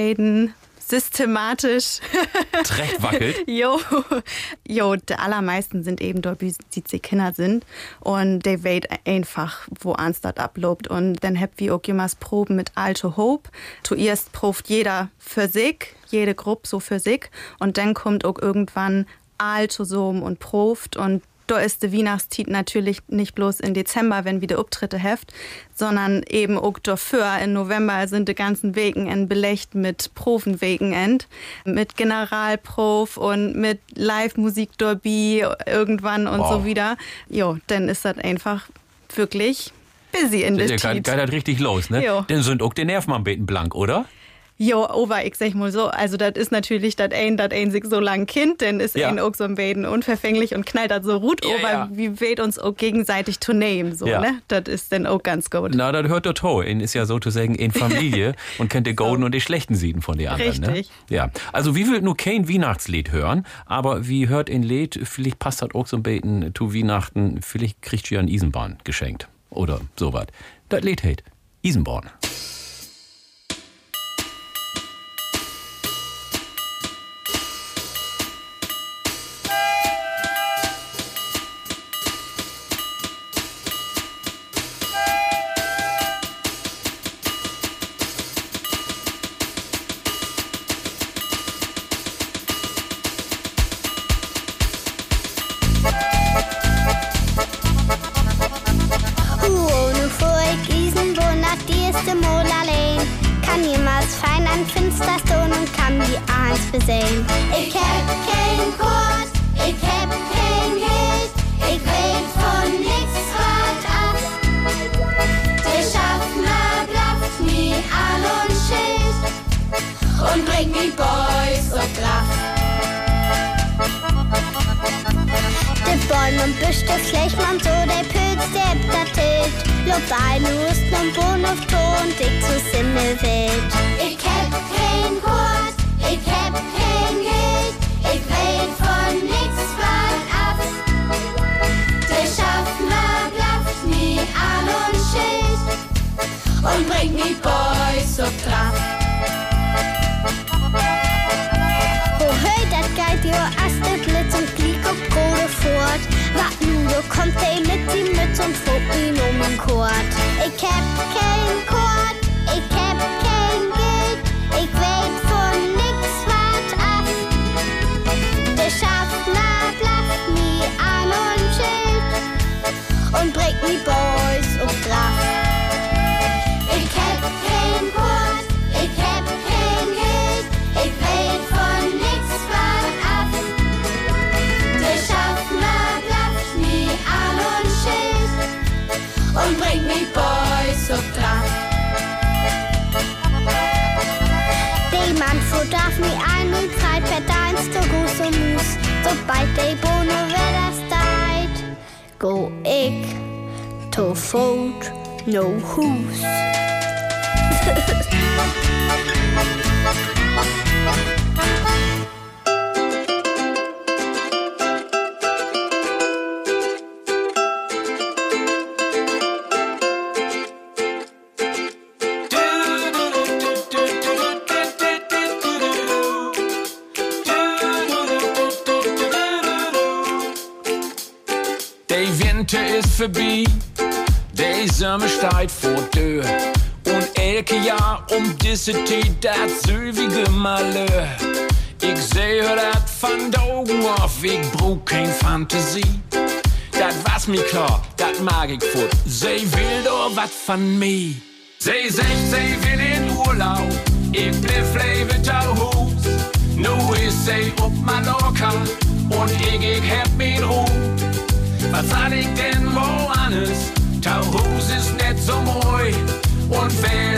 systematisch Recht wackelt. jo, jo, die allermeisten sind eben dort, wie die Kinder sind. Und der weet einfach, wo ans das ablobt. Und dann habt wir auch jemals Proben mit Alto Hope. Zuerst probt jeder für sich, jede Gruppe so für sich. Und dann kommt auch irgendwann Alto Sohm und probt. Und da ist die Weihnachtszeit natürlich nicht bloß im Dezember, wenn wieder Auftritte heft, sondern eben auch dafür. In November sind die ganzen Wegen belegt mit Profenwegenend, mit Generalprof und mit Live-Musik Derby irgendwann und Wow. so wieder. Jo, dann ist das einfach wirklich busy in der Der geht Zeit. das richtig los, ne? Jo. Dann sind auch die Nerven am Beten blank, oder? Jo, aber ich sag mal so, also das ist natürlich das ein, das ein sich so lang Kind, denn ist Ja. ein auch so ein Baden unverfänglich und knallt das so gut, Ja, aber ja. wie weht uns auch gegenseitig to name, so, Ja. ne? Das ist dann auch ganz gut. Na, das hört der to. In ist ja sozusagen in Familie und kennt die Golden und die schlechten Sieden von den anderen. Richtig. Ne? Ja. Also, wie will nur kein Weihnachtslied hören, aber wie hört in Lied, vielleicht passt das auch so ein bisschen zu Weihnachten, vielleicht kriegt ihr ein Isenbahn geschenkt. Oder sowas. Das Lied heißt Isenborn. Vorbei, der Sommer steht vor Tür. Und elke Jahr um diese Zeit, das sowige Malheur. Ich sehe das von da oben auf, ich brauch kein Fantasie. Das was mir klar, das mag ich fort. Sie will doch was von mir. Sie sagt, sie Soll ich denn woanders? Tauhus ist nicht so moi. Und wer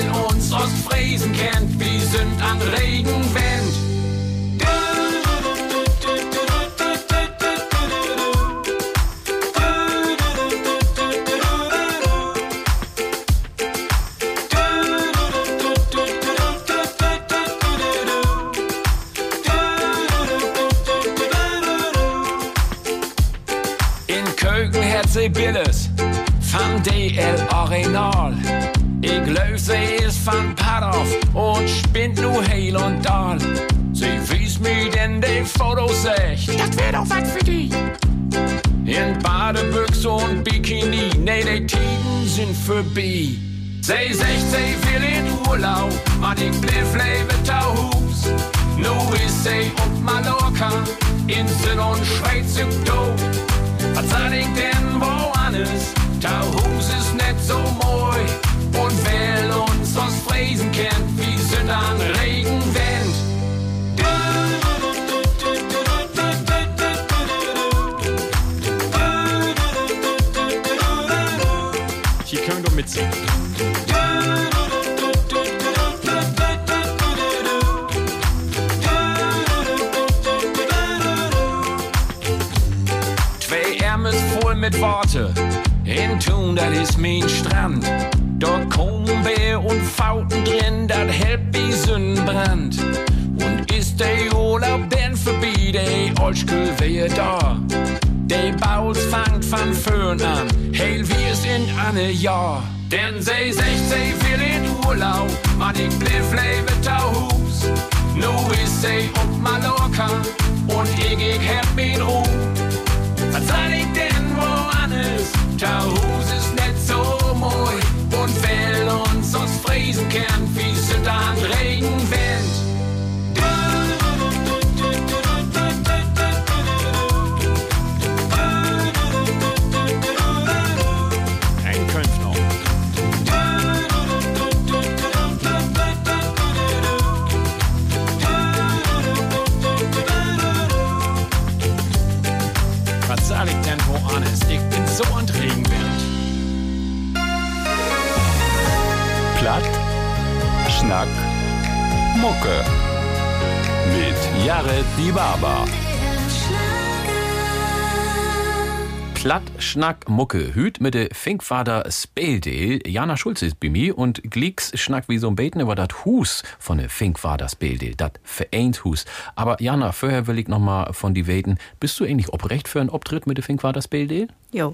Schnack, Mucke, Hüt mit de Finkvater Speldeel. Jana Schulze ist bei mir und Glicks schnack wie so ein Beten über dat Hus von de Finkvater Speldeel, dat Vereint Hus. Aber Jana, vorher will ich noch mal von die weten, bist du eigentlich oprecht für einen Auftritt mit de Finkvater Speldeel? Jo,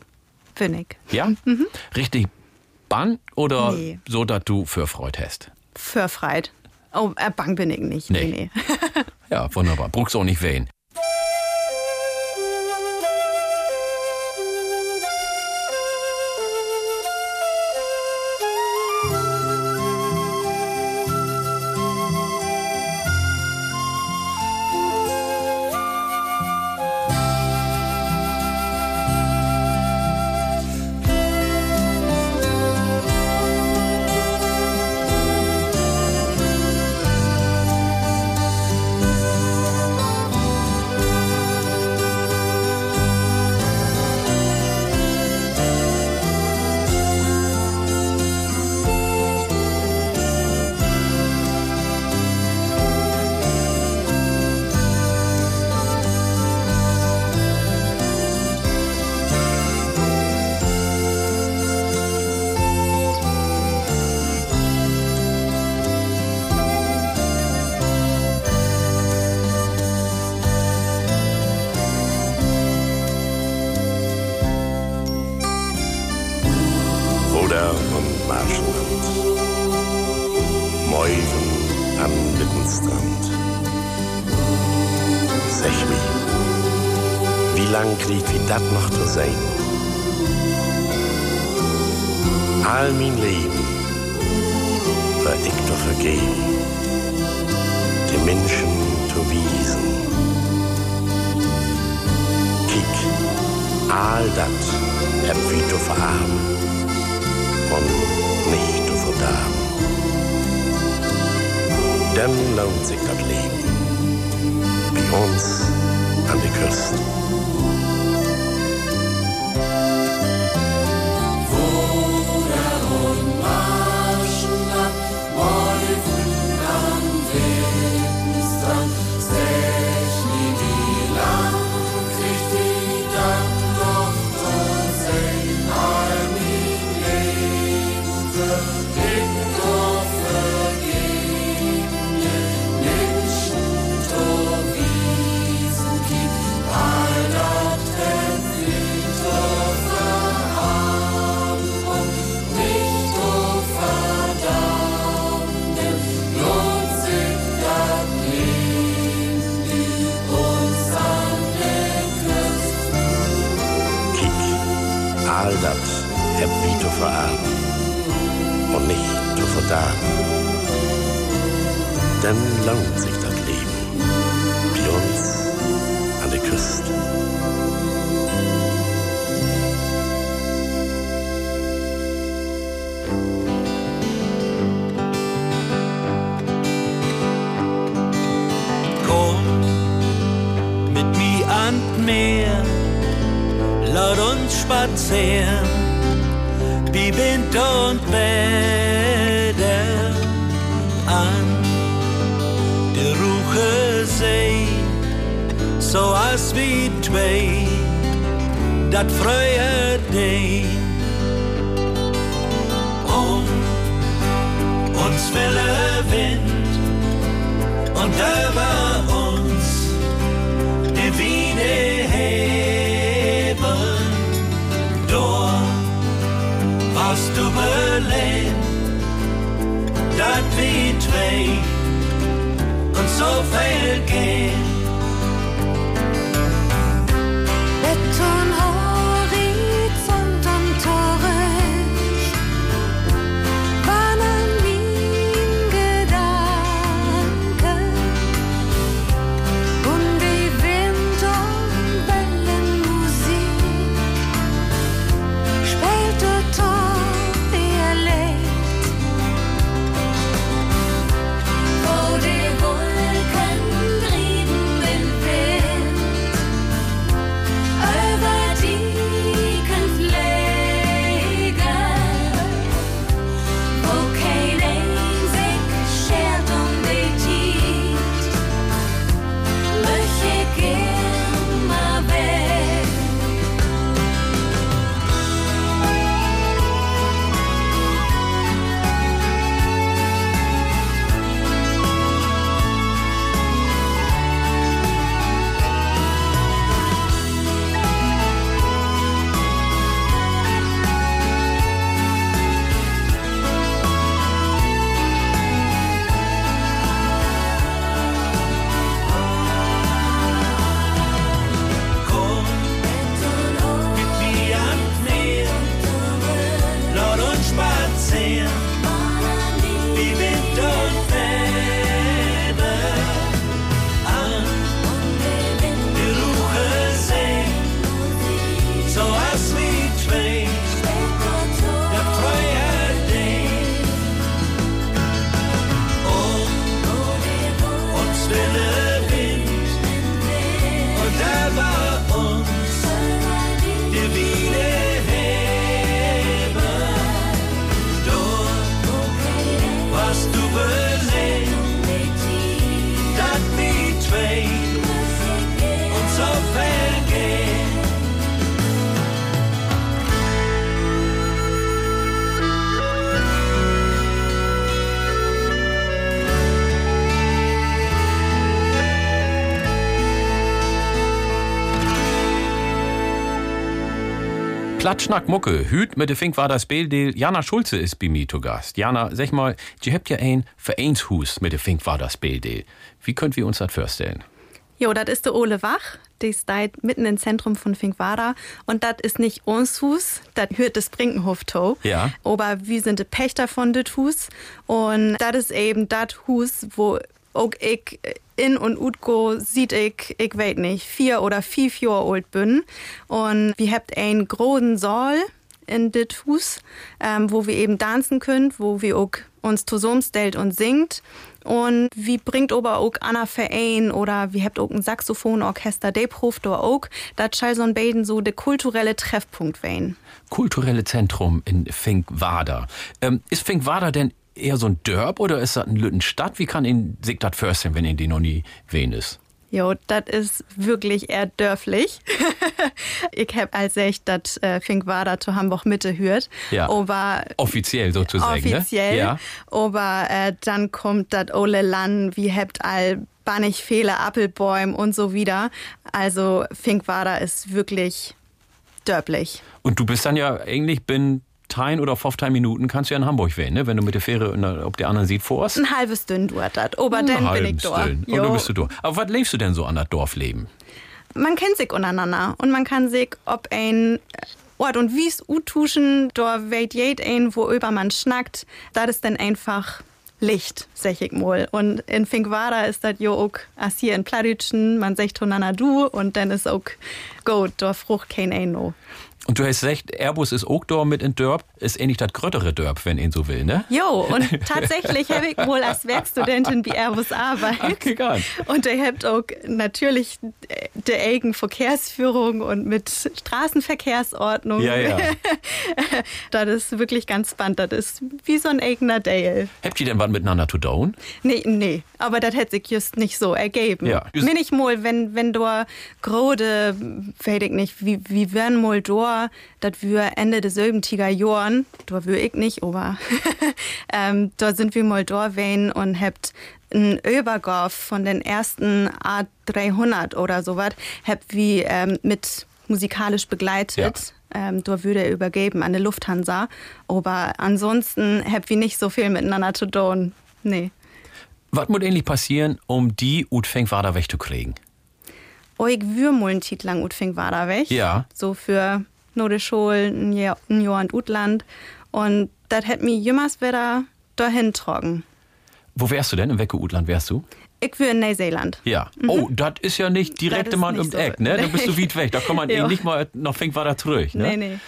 bin ich. Ja? Richtig bang oder Nee. so, dass du für Freud hast? Für Freit. Oh, äh, bang bin ich nicht. Nee. Nee, nee. Ja, wunderbar. Bruchst auch nicht wehen. Zu sein? All mein Leben war ich doch vergeben, die Menschen zu wiesen. Kick, all dat hab wie zu verarmen und nicht zu verdammen. Dann lohnt sich das Leben. Bei uns an der Küste. Heb wie zu verarmen und nicht zu verdarben. Dann lohnt sich das Leben wie uns an der Küste. Komm mit mir an Meer, laut uns spazieren, Wind und Wetter an der Ruche See, so als wie zwei, dat freue dich. Um uns wille Wind und über dat wie zwei und so viel gehen. Beton, Horizont Platschnack Mucke, Hüt mit de Fink war das Bildeel. Jana Schulze ist bei mir zu Gast. Jana, sag mal, ihr habt ja ein Vereinshus mit de Fink war das Bildeel. Wie könnt wir uns das vorstellen? Jo, das ist der Ole Wach. Die steht mitten im Zentrum von Finkwara. Und das ist nicht uns Hus, das hört das Brinkenhof to. Ja. Aber wir sind die Pächter von das Hus. Und das ist eben das Hus, wo auch ich in und Utgo sieht ich, ich weiß nicht, vier oder fünf Jahre alt bin. Und wir habt einen großen Saal in dit Hus, ähm, wo wir eben tanzen können, wo wir auch uns zusammenstellt und singt. Und wie bringt aber auch Anna Verein oder wie habt auch ein Saxophonorchester, der proft auch, das soll so ein Baden so der kulturelle Treffpunkt werden. Kulturelle Zentrum in Finkwader. Ähm, ist Finkwader denn eher so ein Dörp oder ist das eine Lüttenstadt? Wie kann ihn sich das vorstellen, wenn ihn die noch nie wen ist? Jo, das ist wirklich eher dörflich. ich hab als ich das äh, Finkwader zu Hamburg Mitte hört. Ja. Aber offiziell sozusagen. Offiziell. Ne? Ja. Aber äh, dann kommt das Ole Land, wie habt all bannig Fehler, Appelbäume und so wieder. Also Finkwader ist wirklich dörflich. Und du bist dann ja eigentlich bin 10 oder 15 Minuten kannst du ja in Hamburg wählen, ne? wenn du mit der Fähre der, ob der anderen sieht vor uns. Ein halbes Dünn dauert das, aber dann bin ich da. Und dann bist du da. Aber was lebst du denn so an das Dorfleben? Man kennt sich untereinander und man kann sich, ob ein Ort und wie's utuschen, da weht jed ein, wo über man schnackt, das ist dann einfach Licht, sag ich mal. Und in Finkwara ist das jo auch, als hier in Pladütschen, man sagt voneinander du und dann ist auch gut, da frucht kein Eino. Und du hast gesagt, Airbus ist auch da mit in Dörp, ist ähnlich das größere Dörp, wenn ihn so will, ne? Jo, und tatsächlich habe ich wohl als Werkstudentin bei Airbus arbeitet. Nicht. Und ihr habt auch natürlich die eigene Verkehrsführung und mit Straßenverkehrsordnung. Ja, ja. das ist wirklich ganz spannend. Das ist wie so ein eigener Dale. Habt ihr denn was miteinander zu tun? Nee, nee. Aber das hätte sich just nicht so ergeben. Ja. Mir nicht mal, wenn, wenn du grode, weiß ich nicht, wie, wie werden mal da, das wir Ende des Silbentiger Jahren, da wür ich nicht, aber ähm, da sind wir mal da wen und habt ein Übergauf von den ersten A300 oder sowas, habt wie ähm, mit musikalisch begleitet. Ja. Ähm, da würde er übergeben an der Lufthansa. Aber ansonsten habt wir nicht so viel miteinander zu tun. Nee. Was muss eigentlich passieren, um die Utfengwader wegzukriegen? Oh, ich würde mal einen Titel lang Utfengwader weg. Ja. So für nur die Schule, ein Jahr, ein Jahr in Utland. Und das hätte mir jemals wieder dahin tragen. Wo wärst du denn? In welchem Utland wärst du? Ich will in Neuseeland. Ja. Mhm. Oh, das ist ja nicht direkt mal im so Eck, ne? Da bist du weit weg. Da kommt man eh nicht mal noch fängt weiter zurück, ne? Nee, nee.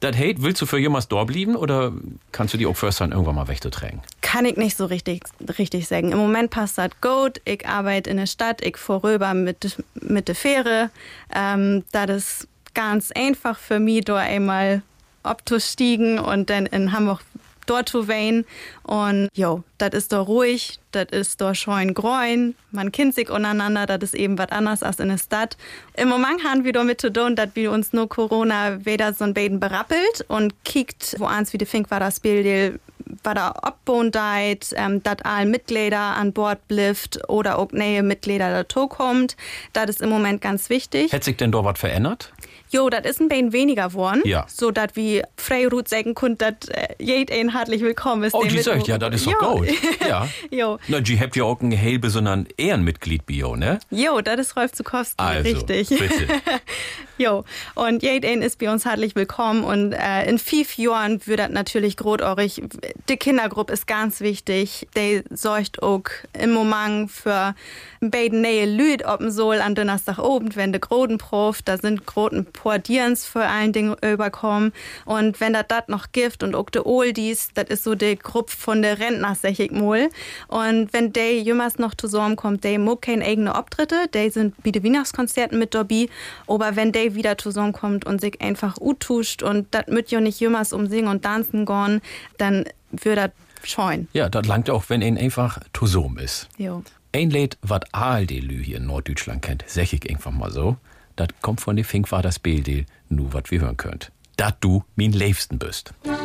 Das Hate, willst du für jemals dort bleiben oder kannst du die auch first dann irgendwann mal wegtragen? Kann ich nicht so richtig, richtig sagen. Im Moment passt das gut. Ich arbeite in der Stadt, ich vorüber mit, mit der Fähre. Ähm, das ist ganz einfach für mich, da einmal abzustiegen und dann in Hamburg dort zu wehen. Und jo, das ist doch ruhig, das ist doch scheun gräun, man kennt sich untereinander, das ist eben was anderes als in der Stadt. Im Moment haben wir damit zu tun, dass wir uns nur Corona wieder so ein Baden berappelt und kickt, wo eins wie die Fink war das Bild, war da abbauen deit, ähm, dass alle Mitglieder an Bord blifft oder auch neue Mitglieder dazu kommt. Das ist im Moment ganz wichtig. Hätte sich denn dort was verändert? Jo, das ist ein bisschen weniger geworden. Ja. So, dass wie Freirut sagen könnt, dass äh, jeden herzlich willkommen ist. Oh, die sagt, ja, das ist doch gut. Ja. jo. Na, die habt ja auch ein halbe, sondern Ehrenmitglied Bio, ne? Jo, das ist Rolf Zukowski, also, richtig. bitte. jo, und jeden ist bei uns herzlich willkommen und äh, in fünf Jahren wird das natürlich großartig. Die Kindergruppe ist ganz wichtig. Die sorgt auch im Moment für beiden neue Lüd ob soll an Donnerstag oben, wenn der Grodenprof, da sind Groten Portierens vor allen Dingen überkommen. Und wenn das das noch gibt und auch die Oldies, das ist so die Gruppe von der Rentner, sag ich mal. Und wenn die jemals noch zusammenkommt, die mag keine eigene Auftritte, die sind bei den Weihnachtskonzerten mit dabei. Aber wenn die wieder zusammenkommt und sich einfach utuscht und das mit ja nicht jemals um Singen und Tanzen gehen, dann wird das scheuen. Ja, das langt auch, wenn ihn einfach zusammen ist. Jo. Ein Lied, was ALD-Lü hier in Norddeutschland kennt, sag ich einfach mal so, das kommt von der Fink war das BLD, nur was wir hören könnt. Dat du mein Liebsten bist. klop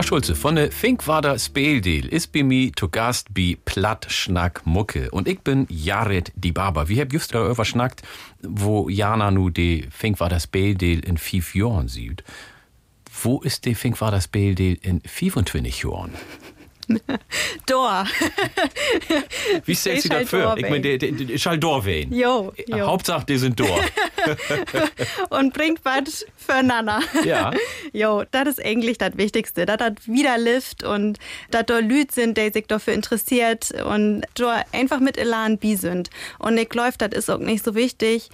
Jana Schulze von der Finkwader Speeldeel ist bei mir zu Gast bei Plattschnack Mucke. Und ich bin Jared die Barber. Wir haben just darüber schnackt, wo Jana nu die Finkwader Speeldeel in fünf Jahren sieht. Wo ist die Finkwader Speeldeel in 25 Jahren? Dor. Wie stellt Ich sie halt das vor? Dor Ich meine, die schall Dor wehen. Jo, jo. Hauptsache, die sind Dor. und bringt was füreinander. Ja. Jo, das ist eigentlich das Wichtigste, das wieder lift und dass da Leute sind, die sich dafür interessiert und da einfach mit Elan bi sind. Und ich glaube, das ist auch nicht so wichtig,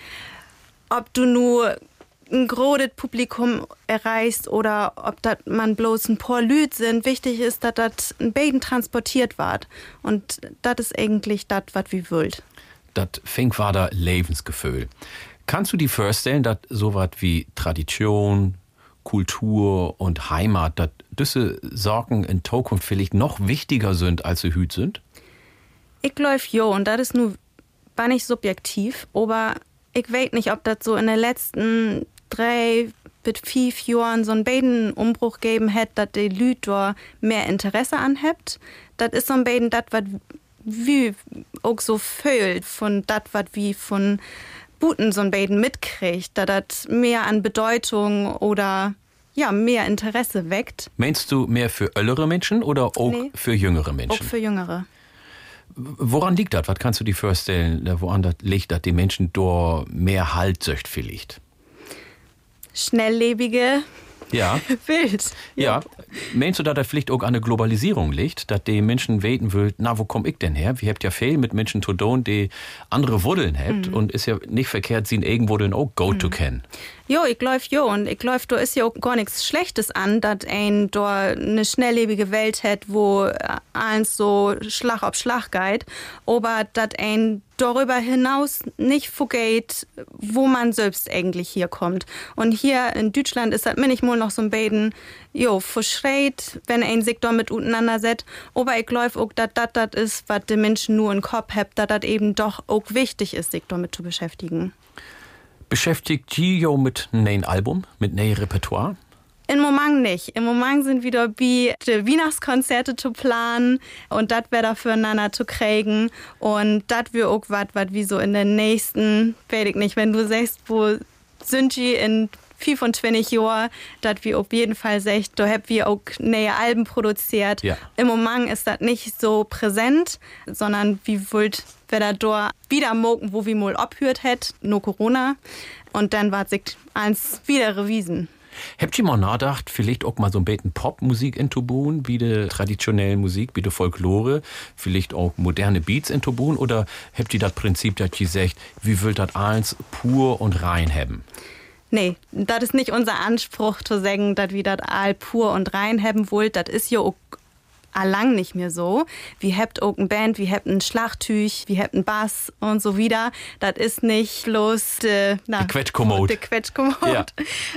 ob du nur ein großes Publikum erreichst oder ob das man bloß ein paar Lüd sind. Wichtig ist, dass das ein Baden transportiert wird. Und das ist eigentlich das, was wir wollen. das Finkwader Lebensgefühl. Kannst du dir vorstellen, dass sowas wie Tradition, Kultur und Heimat, dass diese Sorgen in Zukunft vielleicht noch wichtiger sind, als sie hüt sind? Ich glaube, jo, und das ist nur, war nicht subjektiv, aber ich weiß nicht, ob das so in den letzten drei bis fünf Jahren so einen beiden Umbruch geben hätte, dass die Leute da mehr Interesse anhabt. Das ist so ein beiden das, was wie auch so fühlt von das, was wie von Buten so ein beiden mitkriegt, dass das mehr an Bedeutung oder ja, mehr Interesse weckt. Meinst du mehr für ältere Menschen oder auch Nee. für jüngere Auch Menschen? für Jüngere. Woran liegt das? Was kannst du dir vorstellen, woran das liegt, dass die Menschen da mehr Halt söcht vielleicht? Schnelllebige Ja. Wild. Ja, meinst du, dass das vielleicht auch an der Globalisierung liegt, dass die Menschen weten will, na, wo komm ich denn her? Wir habt ja viel mit Menschen zu tun, die andere Wurdeln habt Mhm. und ist ja nicht verkehrt, sie irgendwo denn auch go to kennen. Jo, ich glaub jo und ich glaub, da ist ja auch gar nichts Schlechtes an, dass ein da eine schnelllebige Welt hat, wo eins so Schlag auf Schlag geht, aber dass ein darüber hinaus nicht vergeht, wo man selbst eigentlich hier kommt. Und hier in Deutschland ist das manchmal noch so ein Baden, jo, verschreit, wenn ein sich damit untereinandersetzt. Aber ich glaube auch, dass das das ist, was die Menschen nur im Kopf haben, dass das eben doch auch wichtig ist, sich damit zu beschäftigen. Beschäftigt Gio mit einem Album, mit einem Repertoire? Im Moment nicht. Im Moment sind wieder wie die Weihnachtskonzerte zu planen und das wäre füreinander zu kriegen. Und das wir auch was, was wie so in den nächsten, weiß ich nicht, wenn du sagst, wo sind die in 25 Jahren, dass wir auf jeden Fall sagt, da habt wir auch neue Alben produziert. Ja. Im Moment ist das nicht so präsent, sondern wie wollt wer da da wieder moken, wo wir mal abhört hat, nur Corona. Und dann war sich eins wieder rewiesen. Habt ihr mal nachgedacht, vielleicht auch mal so ein bisschen Popmusik in Tobun, wie die traditionelle Musik, wie die Folklore, vielleicht auch moderne Beats in Tobun, oder habt ihr das Prinzip, dass ihr sagt, wie will das eins pur und rein haben? Nee, das ist nicht unser Anspruch zu sagen, dass wir das all pur und rein haben wollt. Das ist ja auch allang nicht mehr so. Wir habt auch eine Band, wir habt ein Schlagtüch, wir habt einen Bass und so wieder. Das ist nicht bloß de, na, Die Quetschkommode. de Quetschkommode. Ja.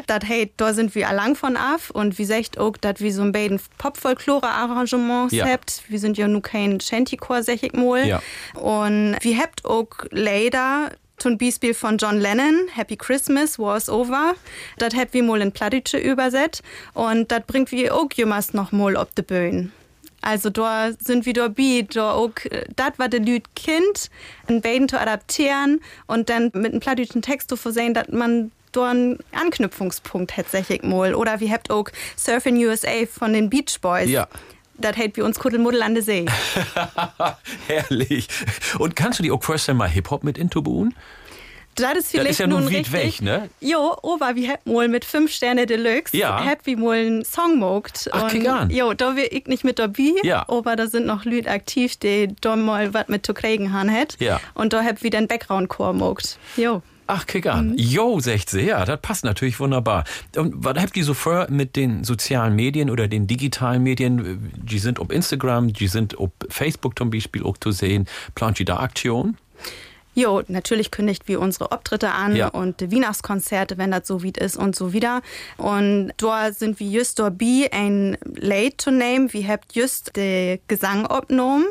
Das hey, da sind wir allang von ab und wie sagt auch, dass wir so ein beiden Pop-Folklore-Arrangements Ja. habt. Wir sind ja nur kein Shantycore, sag ich mal. Ja. Und wir habt auch leider zum Beispiel von John Lennon, Happy Christmas, War's Over. Das habt wir mal in Plattdeutsche übersetzt und das bringt wir auch jemals noch mal auf die Bühne. Also da sind wir dabei, da auch, das war der Lüd Kind, ein beiden zu adaptieren und dann mit einem plattdeutschen Text zu versehen, dass man da einen Anknüpfungspunkt hätte, sag ich mal. Oder wir habt auch Surfing USA von den Beach Boys. Ja. Das hält wie uns Kuddelmuddel an der See. Herrlich. Und kannst du die auch mal Hip-Hop mit intubuhen? Das ist vielleicht Das ist ja nun weit weg, ne? Jo, aber wir hätten mal mit fünf Sterne Deluxe, Ja. wir mal einen Song mogt. Ach, Und an. Jo, da wir ich nicht mit dabei, Ja. aber da sind noch Leute aktiv, die da mal was mit zu kriegen haben hätt. Ja. Und da hätten wir den Background-Chor mogt. Jo. Ach, kick an. Jo, 16, ja, das passt natürlich wunderbar. Und was habt ihr so vor mit den sozialen Medien oder den digitalen Medien? Die sind auf Instagram, die sind auf Facebook zum Beispiel auch zu sehen. Plant ihr da Aktion? Jo, natürlich kündigt wir unsere Auftritte an Ja. und die Weihnachtskonzerte, wenn das so weit ist und so wieder. Und da sind wir just dabei, ein Late to name. Wir habt just den Gesang abgenommen.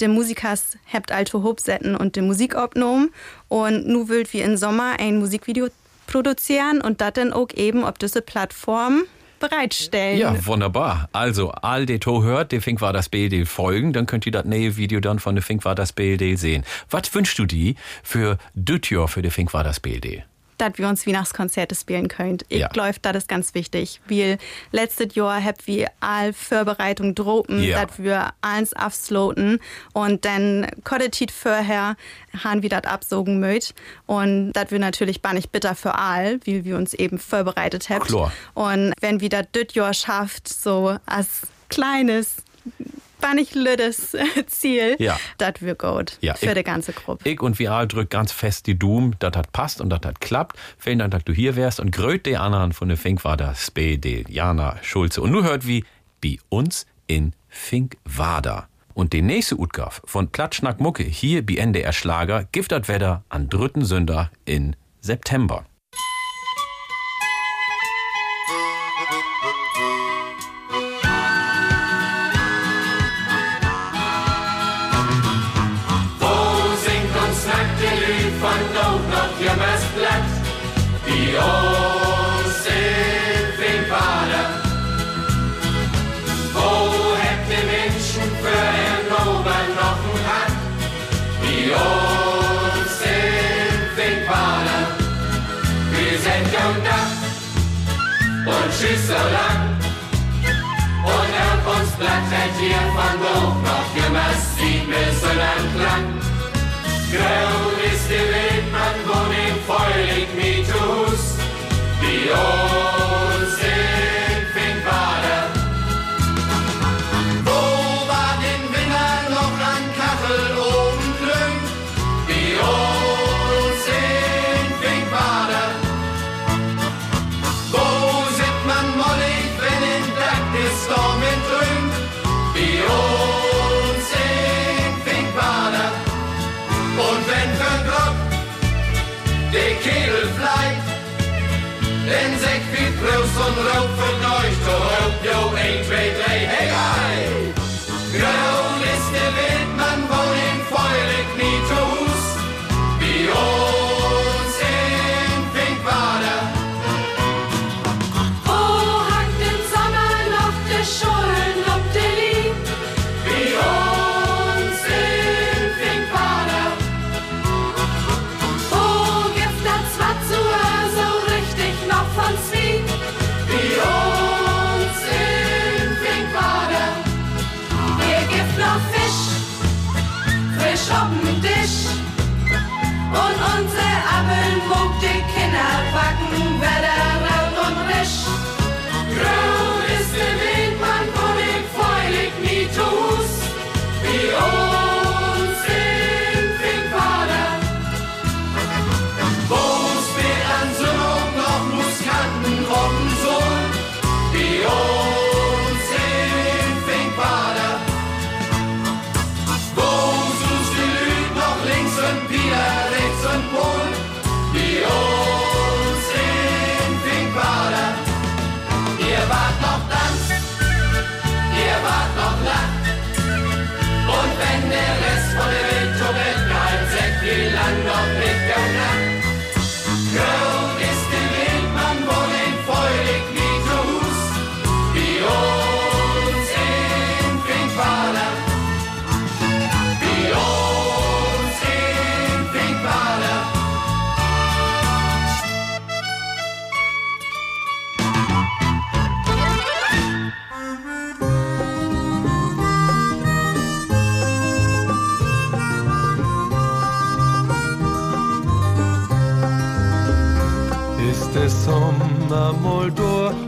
Die Musikers habt alte Hobsetten und die Musik abgenommen. Und nu wollt wir im Sommer ein Musikvideo produzieren und das dann auch eben auf diese Plattform bereitstellen. Ja, wunderbar. Also, all die to hört, die Fink war das BLD folgen, dann könnt ihr das neue Video dann von der Fink war das BLD sehen. Was wünschst du die für Jahr für die Fink war das BLD? Dass wir uns Weihnachtskonzerte spielen können. Ich Ja. glaube, das ist ganz wichtig. Weil letztes Jahr haben wir all Vorbereitung dropen, Ja. dass wir alles absloten und dann Koddetit vorher haben wir das absogen möcht und das wir natürlich war nicht bitter für all, wie wir uns eben vorbereitet haben. Und wenn wir das das Jahr schafft, so als kleines war nicht lüdes Ziel, Ja. das wird gut Ja, für ich- die ganze Gruppe. Ich und wir all drück ganz fest die Doom, dass das passt und dass das klappt. Vielen Dank, dass du hier wärst und gröt die anderen von der Fink war das BD, Jana Schulze. Und nur hört wie bei uns in Finkwader. Und die nächste Utgaf von Platschnack Mucke hier bei NDR Schlager das Wetter an dritten Sünder in September. Tschüss so lang. Und auf uns blättert hier von hoch noch sieht mir so lang lang. Grau ist der Wildmann, die zonder hulp van nooit, zo hulp, yo, 1, 2, 3.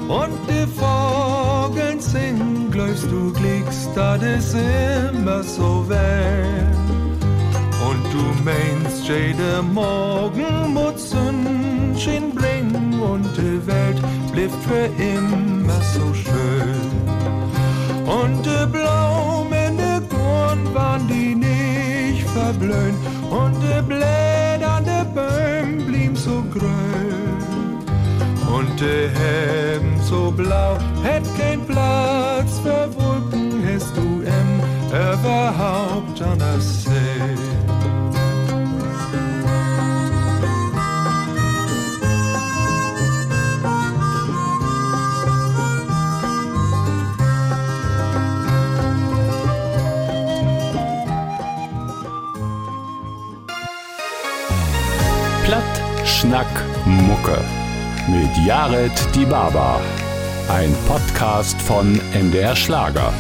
und die Vogel singen, glaubst du glickst, das ist immer so weh. Und du meinst, jeder Morgen muss Sonnenschein bringen und die Welt bleibt für immer so schön. Und die Blumen, die Korn waren die nicht verblöd und die Blätter den Bäumen blieben so grün. Und de Hemd so blau, hätt kein Platz für Wolken, hast du em überhaupt an der See. Platt, Schnack, Mucke. Mit Jared Die Baba. Ein Podcast von MDR Schlager.